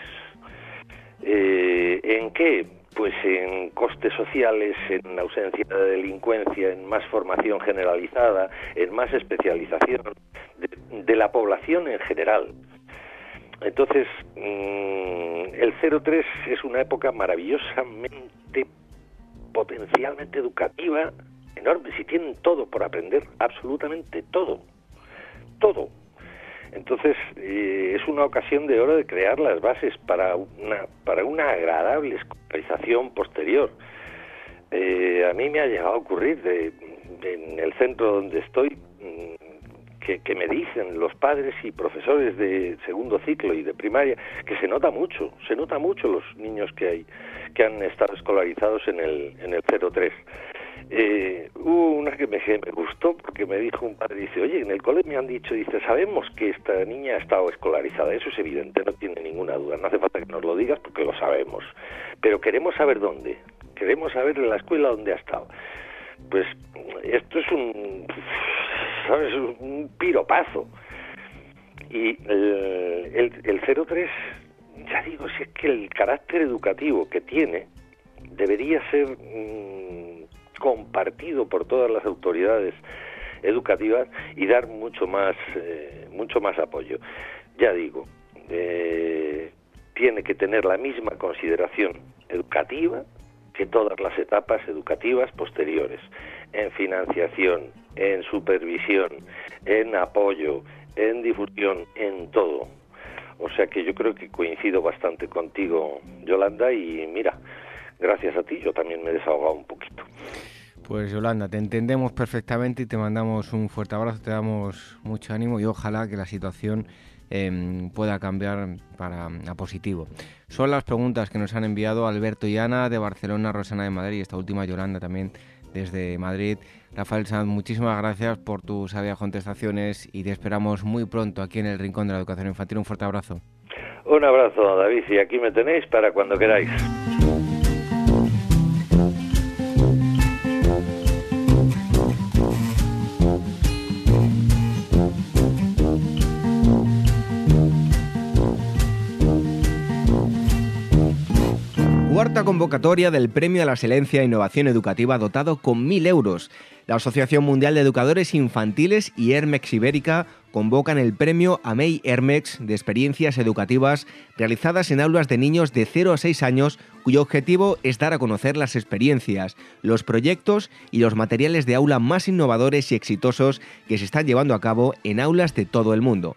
Eh, ¿En qué? Pues en costes sociales, en ausencia de delincuencia, en más formación generalizada, en más especialización de, la población en general. Entonces, mm, el 03 es una época maravillosamente, potencialmente educativa, enorme, si tienen todo por aprender, absolutamente todo, todo. Entonces, eh, es una ocasión de oro de crear las bases para una, para una agradable escolarización posterior. Eh, a mí me ha llegado a ocurrir de, en el centro donde estoy mm, que, que, me dicen los padres y profesores de segundo ciclo y de primaria que se nota mucho, se nota mucho los niños que hay que han estado escolarizados en el en el 03. Eh, hubo una que me, gustó porque me dijo un padre, dice, oye, en el cole me han dicho, dice, sabemos que esta niña ha estado escolarizada, eso es evidente, no tiene ninguna duda, no hace falta que nos lo digas porque lo sabemos, pero queremos saber dónde, queremos saber en la escuela dónde ha estado. Pues esto es un, ¿sabes? Un piropazo. Y el, el, 03, ya digo, si es que el carácter educativo que tiene debería ser... Mm, compartido por todas las autoridades educativas y dar mucho más eh, mucho más apoyo. Ya digo eh, tiene que tener la misma consideración educativa que todas las etapas educativas posteriores en financiación en supervisión en apoyo en difusión en todo. O sea que yo creo que coincido bastante contigo Yolanda y mira gracias a ti yo también me he desahogado un poquito pues Yolanda, te entendemos perfectamente y te mandamos un fuerte abrazo, te damos mucho ánimo y ojalá que la situación em, pueda cambiar para a positivo. Son las preguntas que nos han enviado Alberto y Ana de Barcelona, Rosana de Madrid y esta última Yolanda también desde Madrid. Rafael Sanz, muchísimas gracias por tus sabias contestaciones y te esperamos muy pronto aquí en el Rincón de la Educación Infantil. Un fuerte abrazo. Un abrazo, David, y aquí me tenéis para cuando queráis. Cuarta convocatoria del Premio a la Excelencia e Innovación Educativa dotado con 1.000 euros. La Asociación Mundial de Educadores Infantiles y Hermex Ibérica convocan el premio AMEI Hermex de experiencias educativas realizadas en aulas de niños de 0 a 6 años cuyo objetivo es dar a conocer las experiencias, los proyectos y los materiales de aula más innovadores y exitosos que se están llevando a cabo en aulas de todo el mundo.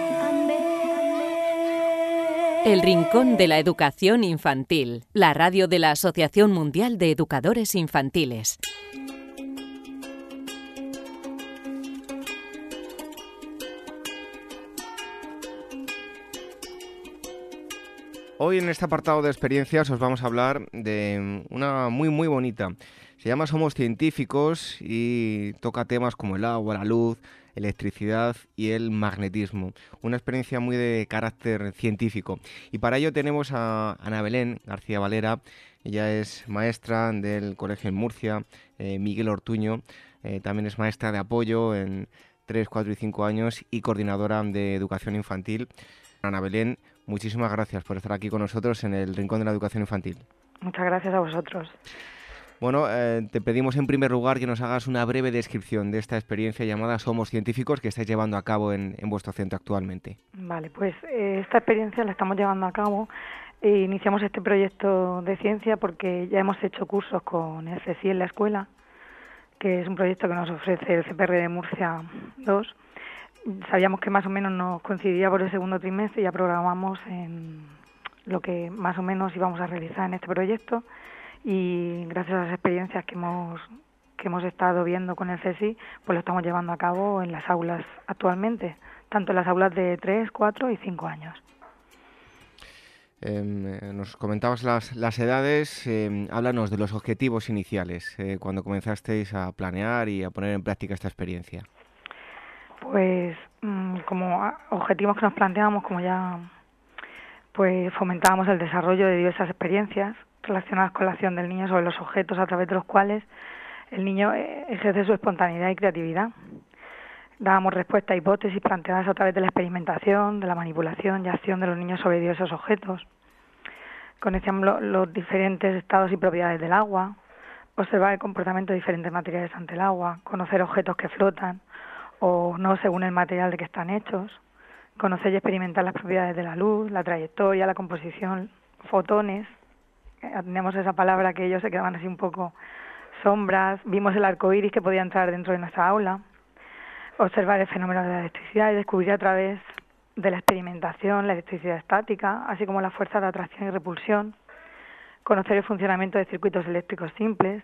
El Rincón de la Educación Infantil, la radio de la Asociación Mundial de Educadores Infantiles. Hoy en este apartado de experiencias os vamos a hablar de una muy muy bonita. Se llama Somos Científicos y toca temas como el agua, la luz, electricidad y el magnetismo. Una experiencia muy de carácter científico. Y para ello tenemos a Ana Belén García Valera. Ella es maestra del Colegio en Murcia, eh, Miguel Ortuño. Eh, también es maestra de apoyo en 3, 4 y 5 años y coordinadora de educación infantil. Ana Belén, muchísimas gracias por estar aquí con nosotros en el Rincón de la Educación Infantil. Muchas gracias a vosotros. Bueno, eh, te pedimos en primer lugar que nos hagas una breve descripción de esta experiencia llamada Somos Científicos que estáis llevando a cabo en, vuestro centro actualmente. Vale, pues eh, esta experiencia la estamos llevando a cabo e iniciamos este proyecto de ciencia porque ya hemos hecho cursos con el en la escuela, que es un proyecto que nos ofrece el CPR de Murcia 2. Sabíamos que más o menos nos coincidía por el segundo trimestre y ya programamos en lo que más o menos íbamos a realizar en este proyecto y gracias a las experiencias que hemos que hemos estado viendo con el CSI, pues lo estamos llevando a cabo en las aulas actualmente, tanto en las aulas de 3, 4 y 5 años. Em, eh, nos comentabas las, las edades, eh, háblanos de los objetivos iniciales eh, cuando comenzasteis a planear y a poner en práctica esta experiencia. Pues mm, como objetivos que nos planteamos, como ya pues fomentábamos el desarrollo de diversas experiencias relacionadas con la acción del niño sobre los objetos a través de los cuales el niño eh, ejerce su espontaneidad y creatividad. Dábamos respuesta a hipótesis planteadas a través de la experimentación, de la manipulación y acción de los niños sobre diversos objetos. Conocíamos los diferentes estados y propiedades del agua, observar el comportamiento de diferentes materiales ante el agua, conocer objetos que flotan o no según el material de que están hechos, conocer y experimentar las propiedades de la luz, la trayectoria, la composición, fotones, tenemos esa palabra que ellos se quedaban así un poco sombras, vimos el arco iris que podía entrar dentro de nuestra aula, observar el fenómeno de la electricidad y descubrir a través de la experimentación la electricidad estática, así como la fuerza de atracción y repulsión, conocer el funcionamiento de circuitos eléctricos simples,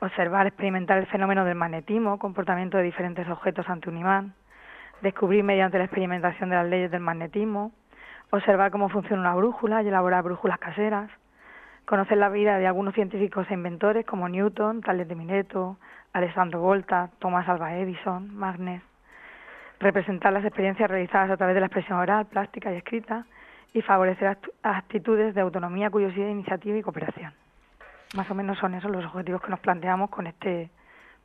observar, experimentar el fenómeno del magnetismo, comportamiento de diferentes objetos ante un imán, descubrir mediante la experimentación de las leyes del magnetismo, observar cómo funciona una brújula y elaborar brújulas caseras, conocer la vida de algunos científicos e inventores como Newton, Tales de Mileto, Alessandro Volta, Thomas Alva Edison, Magnes, representar las experiencias realizadas a través de la expresión oral, plástica y escrita y favorecer actitudes de autonomía, curiosidad, iniciativa y cooperación. Más o menos son esos los objetivos que nos planteamos con este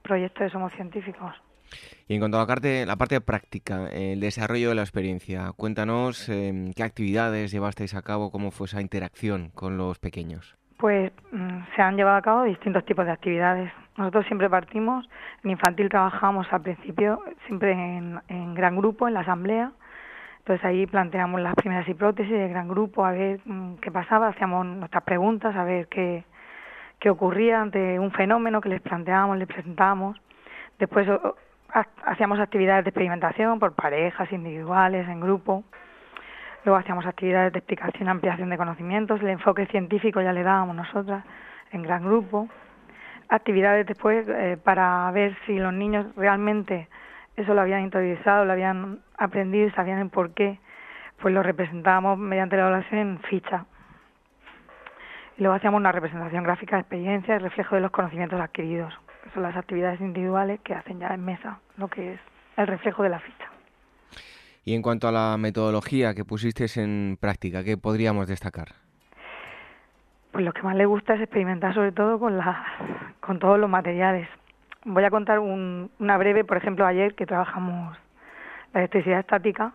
proyecto de Somos Científicos. Y en cuanto a la parte, la parte práctica, el desarrollo de la experiencia, cuéntanos em, qué actividades llevasteis a cabo, cómo fue esa interacción con los pequeños. Pues mm, se han llevado a cabo distintos tipos de actividades. Nosotros siempre partimos, en infantil trabajamos al principio siempre en, gran grupo, en la asamblea. Entonces ahí planteamos las primeras hipótesis de gran grupo, a ver mm, qué pasaba, hacíamos nuestras preguntas, a ver qué, qué ocurría ante un fenómeno que les planteábamos, les presentábamos. Después hacíamos actividades de experimentación por parejas, individuales, en grupo. Luego hacíamos actividades de explicación, ampliación de conocimientos. El enfoque científico ya le dábamos nosotras en gran grupo. Actividades después eh, para ver si los niños realmente eso lo habían interiorizado, lo habían aprendido y sabían el por qué. Pues lo representábamos mediante la evaluación en ficha. Y luego hacíamos una representación gráfica de experiencia y reflejo de los conocimientos adquiridos son las actividades individuales que hacen ya en mesa lo que es el reflejo de la ficha. Y en cuanto a la metodología que pusiste en práctica, ¿qué podríamos destacar? Pues lo que más le gusta es experimentar sobre todo con, la, con todos los materiales. Voy a contar una breve, por ejemplo, ayer que trabajamos la electricidad estática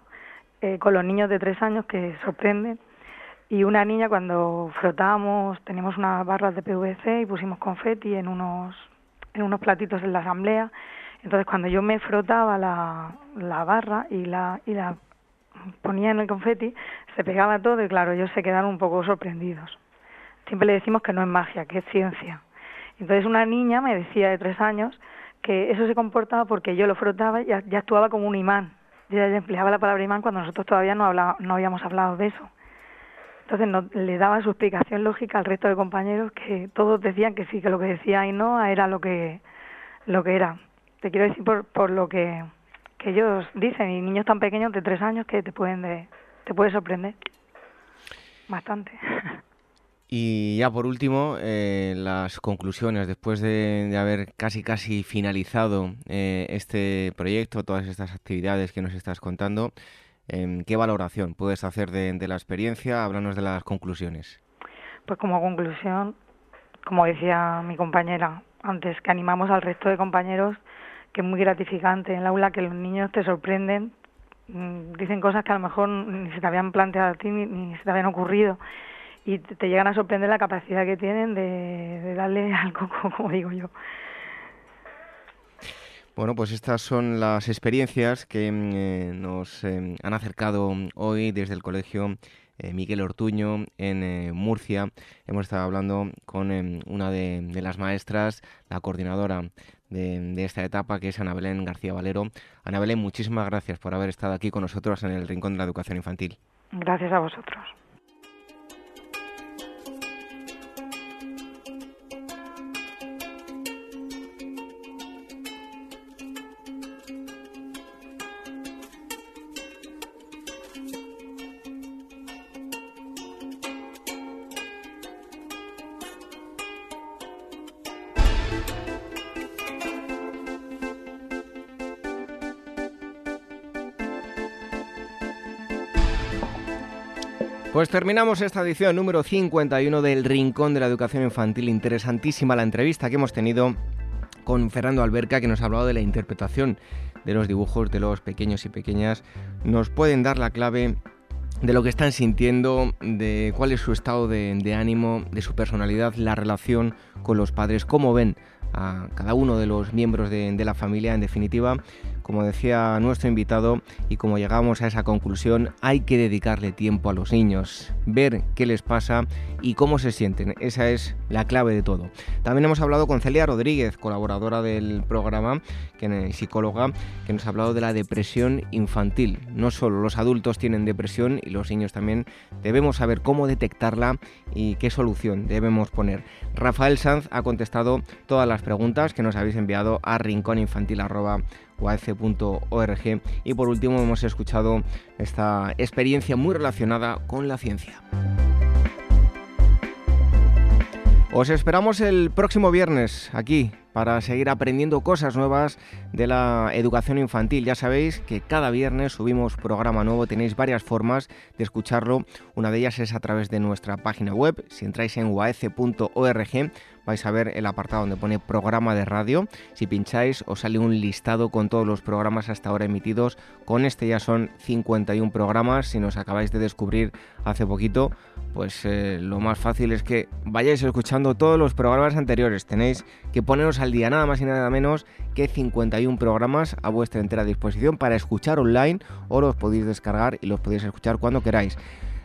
eh, con los niños de tres años que sorprenden y una niña cuando frotábamos, teníamos unas barras de PVC y pusimos confeti en unos en unos platitos en la asamblea. Entonces cuando yo me frotaba la, la barra y la, y la ponía en el confeti, se pegaba todo y claro, ellos se quedaron un poco sorprendidos. Siempre le decimos que no es magia, que es ciencia. Entonces una niña me decía de tres años que eso se comportaba porque yo lo frotaba y ya, actuaba como un imán. Ya empleaba la palabra imán cuando nosotros todavía no, hablaba, no habíamos hablado de eso. Entonces no, le daba su explicación lógica al resto de compañeros que todos decían que sí, que lo que decía Ainhoa era lo que, lo que era. Te quiero decir por, por lo que, que ellos dicen, y niños tan pequeños de tres años que te pueden de, te puede sorprender bastante. Y ya por último, eh, las conclusiones, después de, haber casi casi finalizado eh, este proyecto, todas estas actividades que nos estás contando, ¿Qué valoración puedes hacer de, la experiencia? Háblanos de las conclusiones. Pues como conclusión, como decía mi compañera antes, que animamos al resto de compañeros, que es muy gratificante en el aula que los niños te sorprenden, mm, dicen cosas que a lo mejor ni se te habían planteado a ti ni, se te habían ocurrido. y te llegan a sorprender la capacidad que tienen de, darle al como digo yo. Bueno, pues estas son las experiencias que mm, eh, nos eh, han acercado hoy desde el Colegio eh, Miguel Ortuño en Murcia. Hemos estado hablando con una de, las maestras, la coordinadora de, esta etapa, que es Ana Belén García Valero. Ana Belén, muchísimas gracias por haber estado aquí con nosotros en el Rincón de la Educación Infantil. Gracias a vosotros. Pues terminamos esta edición número 51 del Rincón de la Educación Infantil. Interesantísima la entrevista que hemos tenido con Fernando Alberca, que nos ha hablado de la interpretación de los dibujos de los pequeños y pequeñas. Nos pueden dar la clave de lo que están sintiendo, de cuál es su estado de, ánimo, de su personalidad, la relación con los padres, cómo ven a cada uno de los miembros de, la familia, en definitiva, como decía nuestro invitado y como llegamos a esa conclusión, hay que dedicarle tiempo a los niños, ver qué les pasa y cómo se sienten. Esa es la clave de todo. También hemos hablado con Celia Rodríguez, colaboradora del programa, que psicóloga, que nos ha hablado de la depresión infantil. No solo los adultos tienen depresión y los niños también debemos saber cómo detectarla y qué solución debemos poner. Rafael Sanz ha contestado todas las preguntas que nos habéis enviado a rincóninfantil.com y por último hemos escuchado esta experiencia muy relacionada con la ciencia. Os esperamos el próximo viernes aquí para seguir aprendiendo cosas nuevas de la educación infantil. Ya sabéis que cada viernes subimos programa nuevo, tenéis varias formas de escucharlo. Una de ellas es a través de nuestra página web. Si entráis en uaf.org vais a ver el apartado donde pone programa de radio. Si pincháis os sale un listado con todos los programas hasta ahora emitidos. Con este ya son 51 programas. Si nos acabáis de descubrir hace poquito, pues eh, lo más fácil es que vayáis escuchando todos los programas anteriores. Tenéis que poneros al día nada más y nada menos que 51 programas a vuestra entera disposición para escuchar online o los podéis descargar y los podéis escuchar cuando queráis.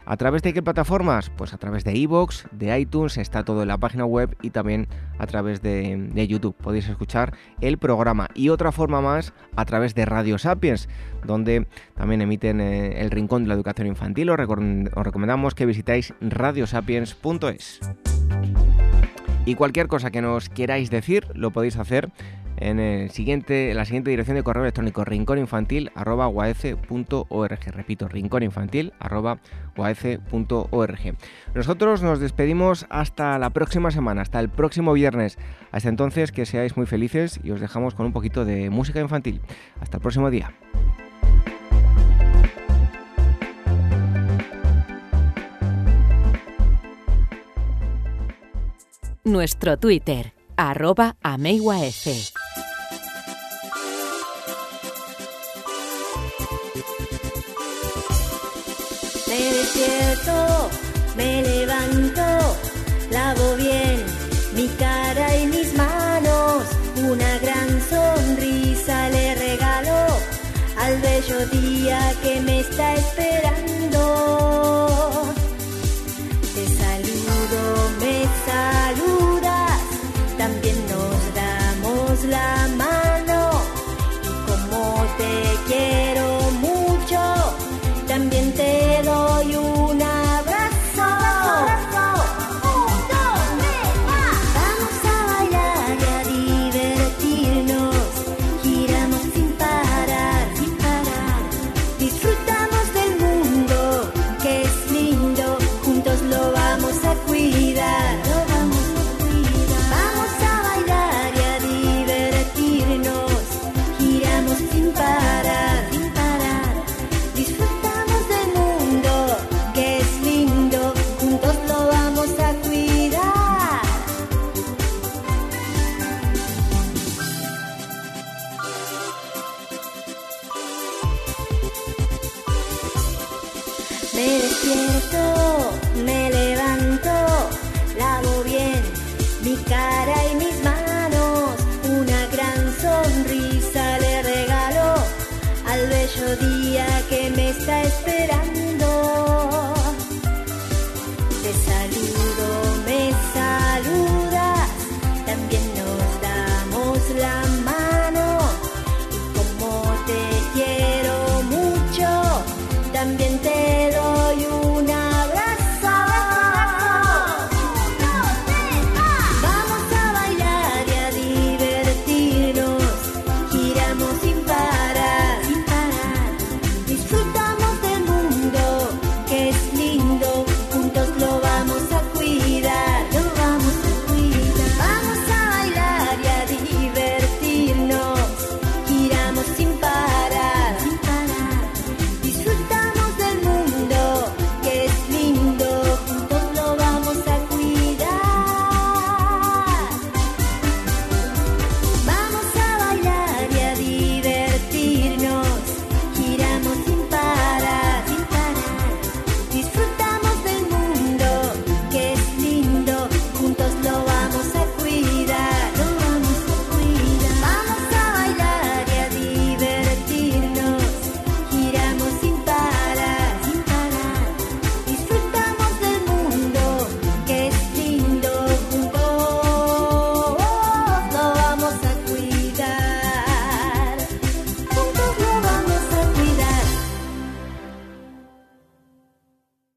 ¿A través de qué plataformas? Pues a través de iVoox, de iTunes, está todo en la página web y también a través de, YouTube. Podéis escuchar el programa. Y otra forma más a través de Radio Sapiens, donde también emiten eh, el Rincón de la Educación Infantil. Os, os recomendamos que visitáis radiosapiens.es. Y cualquier cosa que nos queráis decir, lo podéis hacer en, la siguiente dirección de correo electrónico rincóninfantil.org. Repito, rincóninfantil.org. Nosotros nos despedimos hasta la próxima semana, hasta el próximo viernes. Hasta entonces, que seáis muy felices y os dejamos con un poquito de música infantil. Hasta el próximo día. Nuestro Twitter, arroba ameiwaF. Me despierto, me levanto, lavo bien mi cara y mis manos. Una gran sonrisa le regalo al bello día que me está esperando.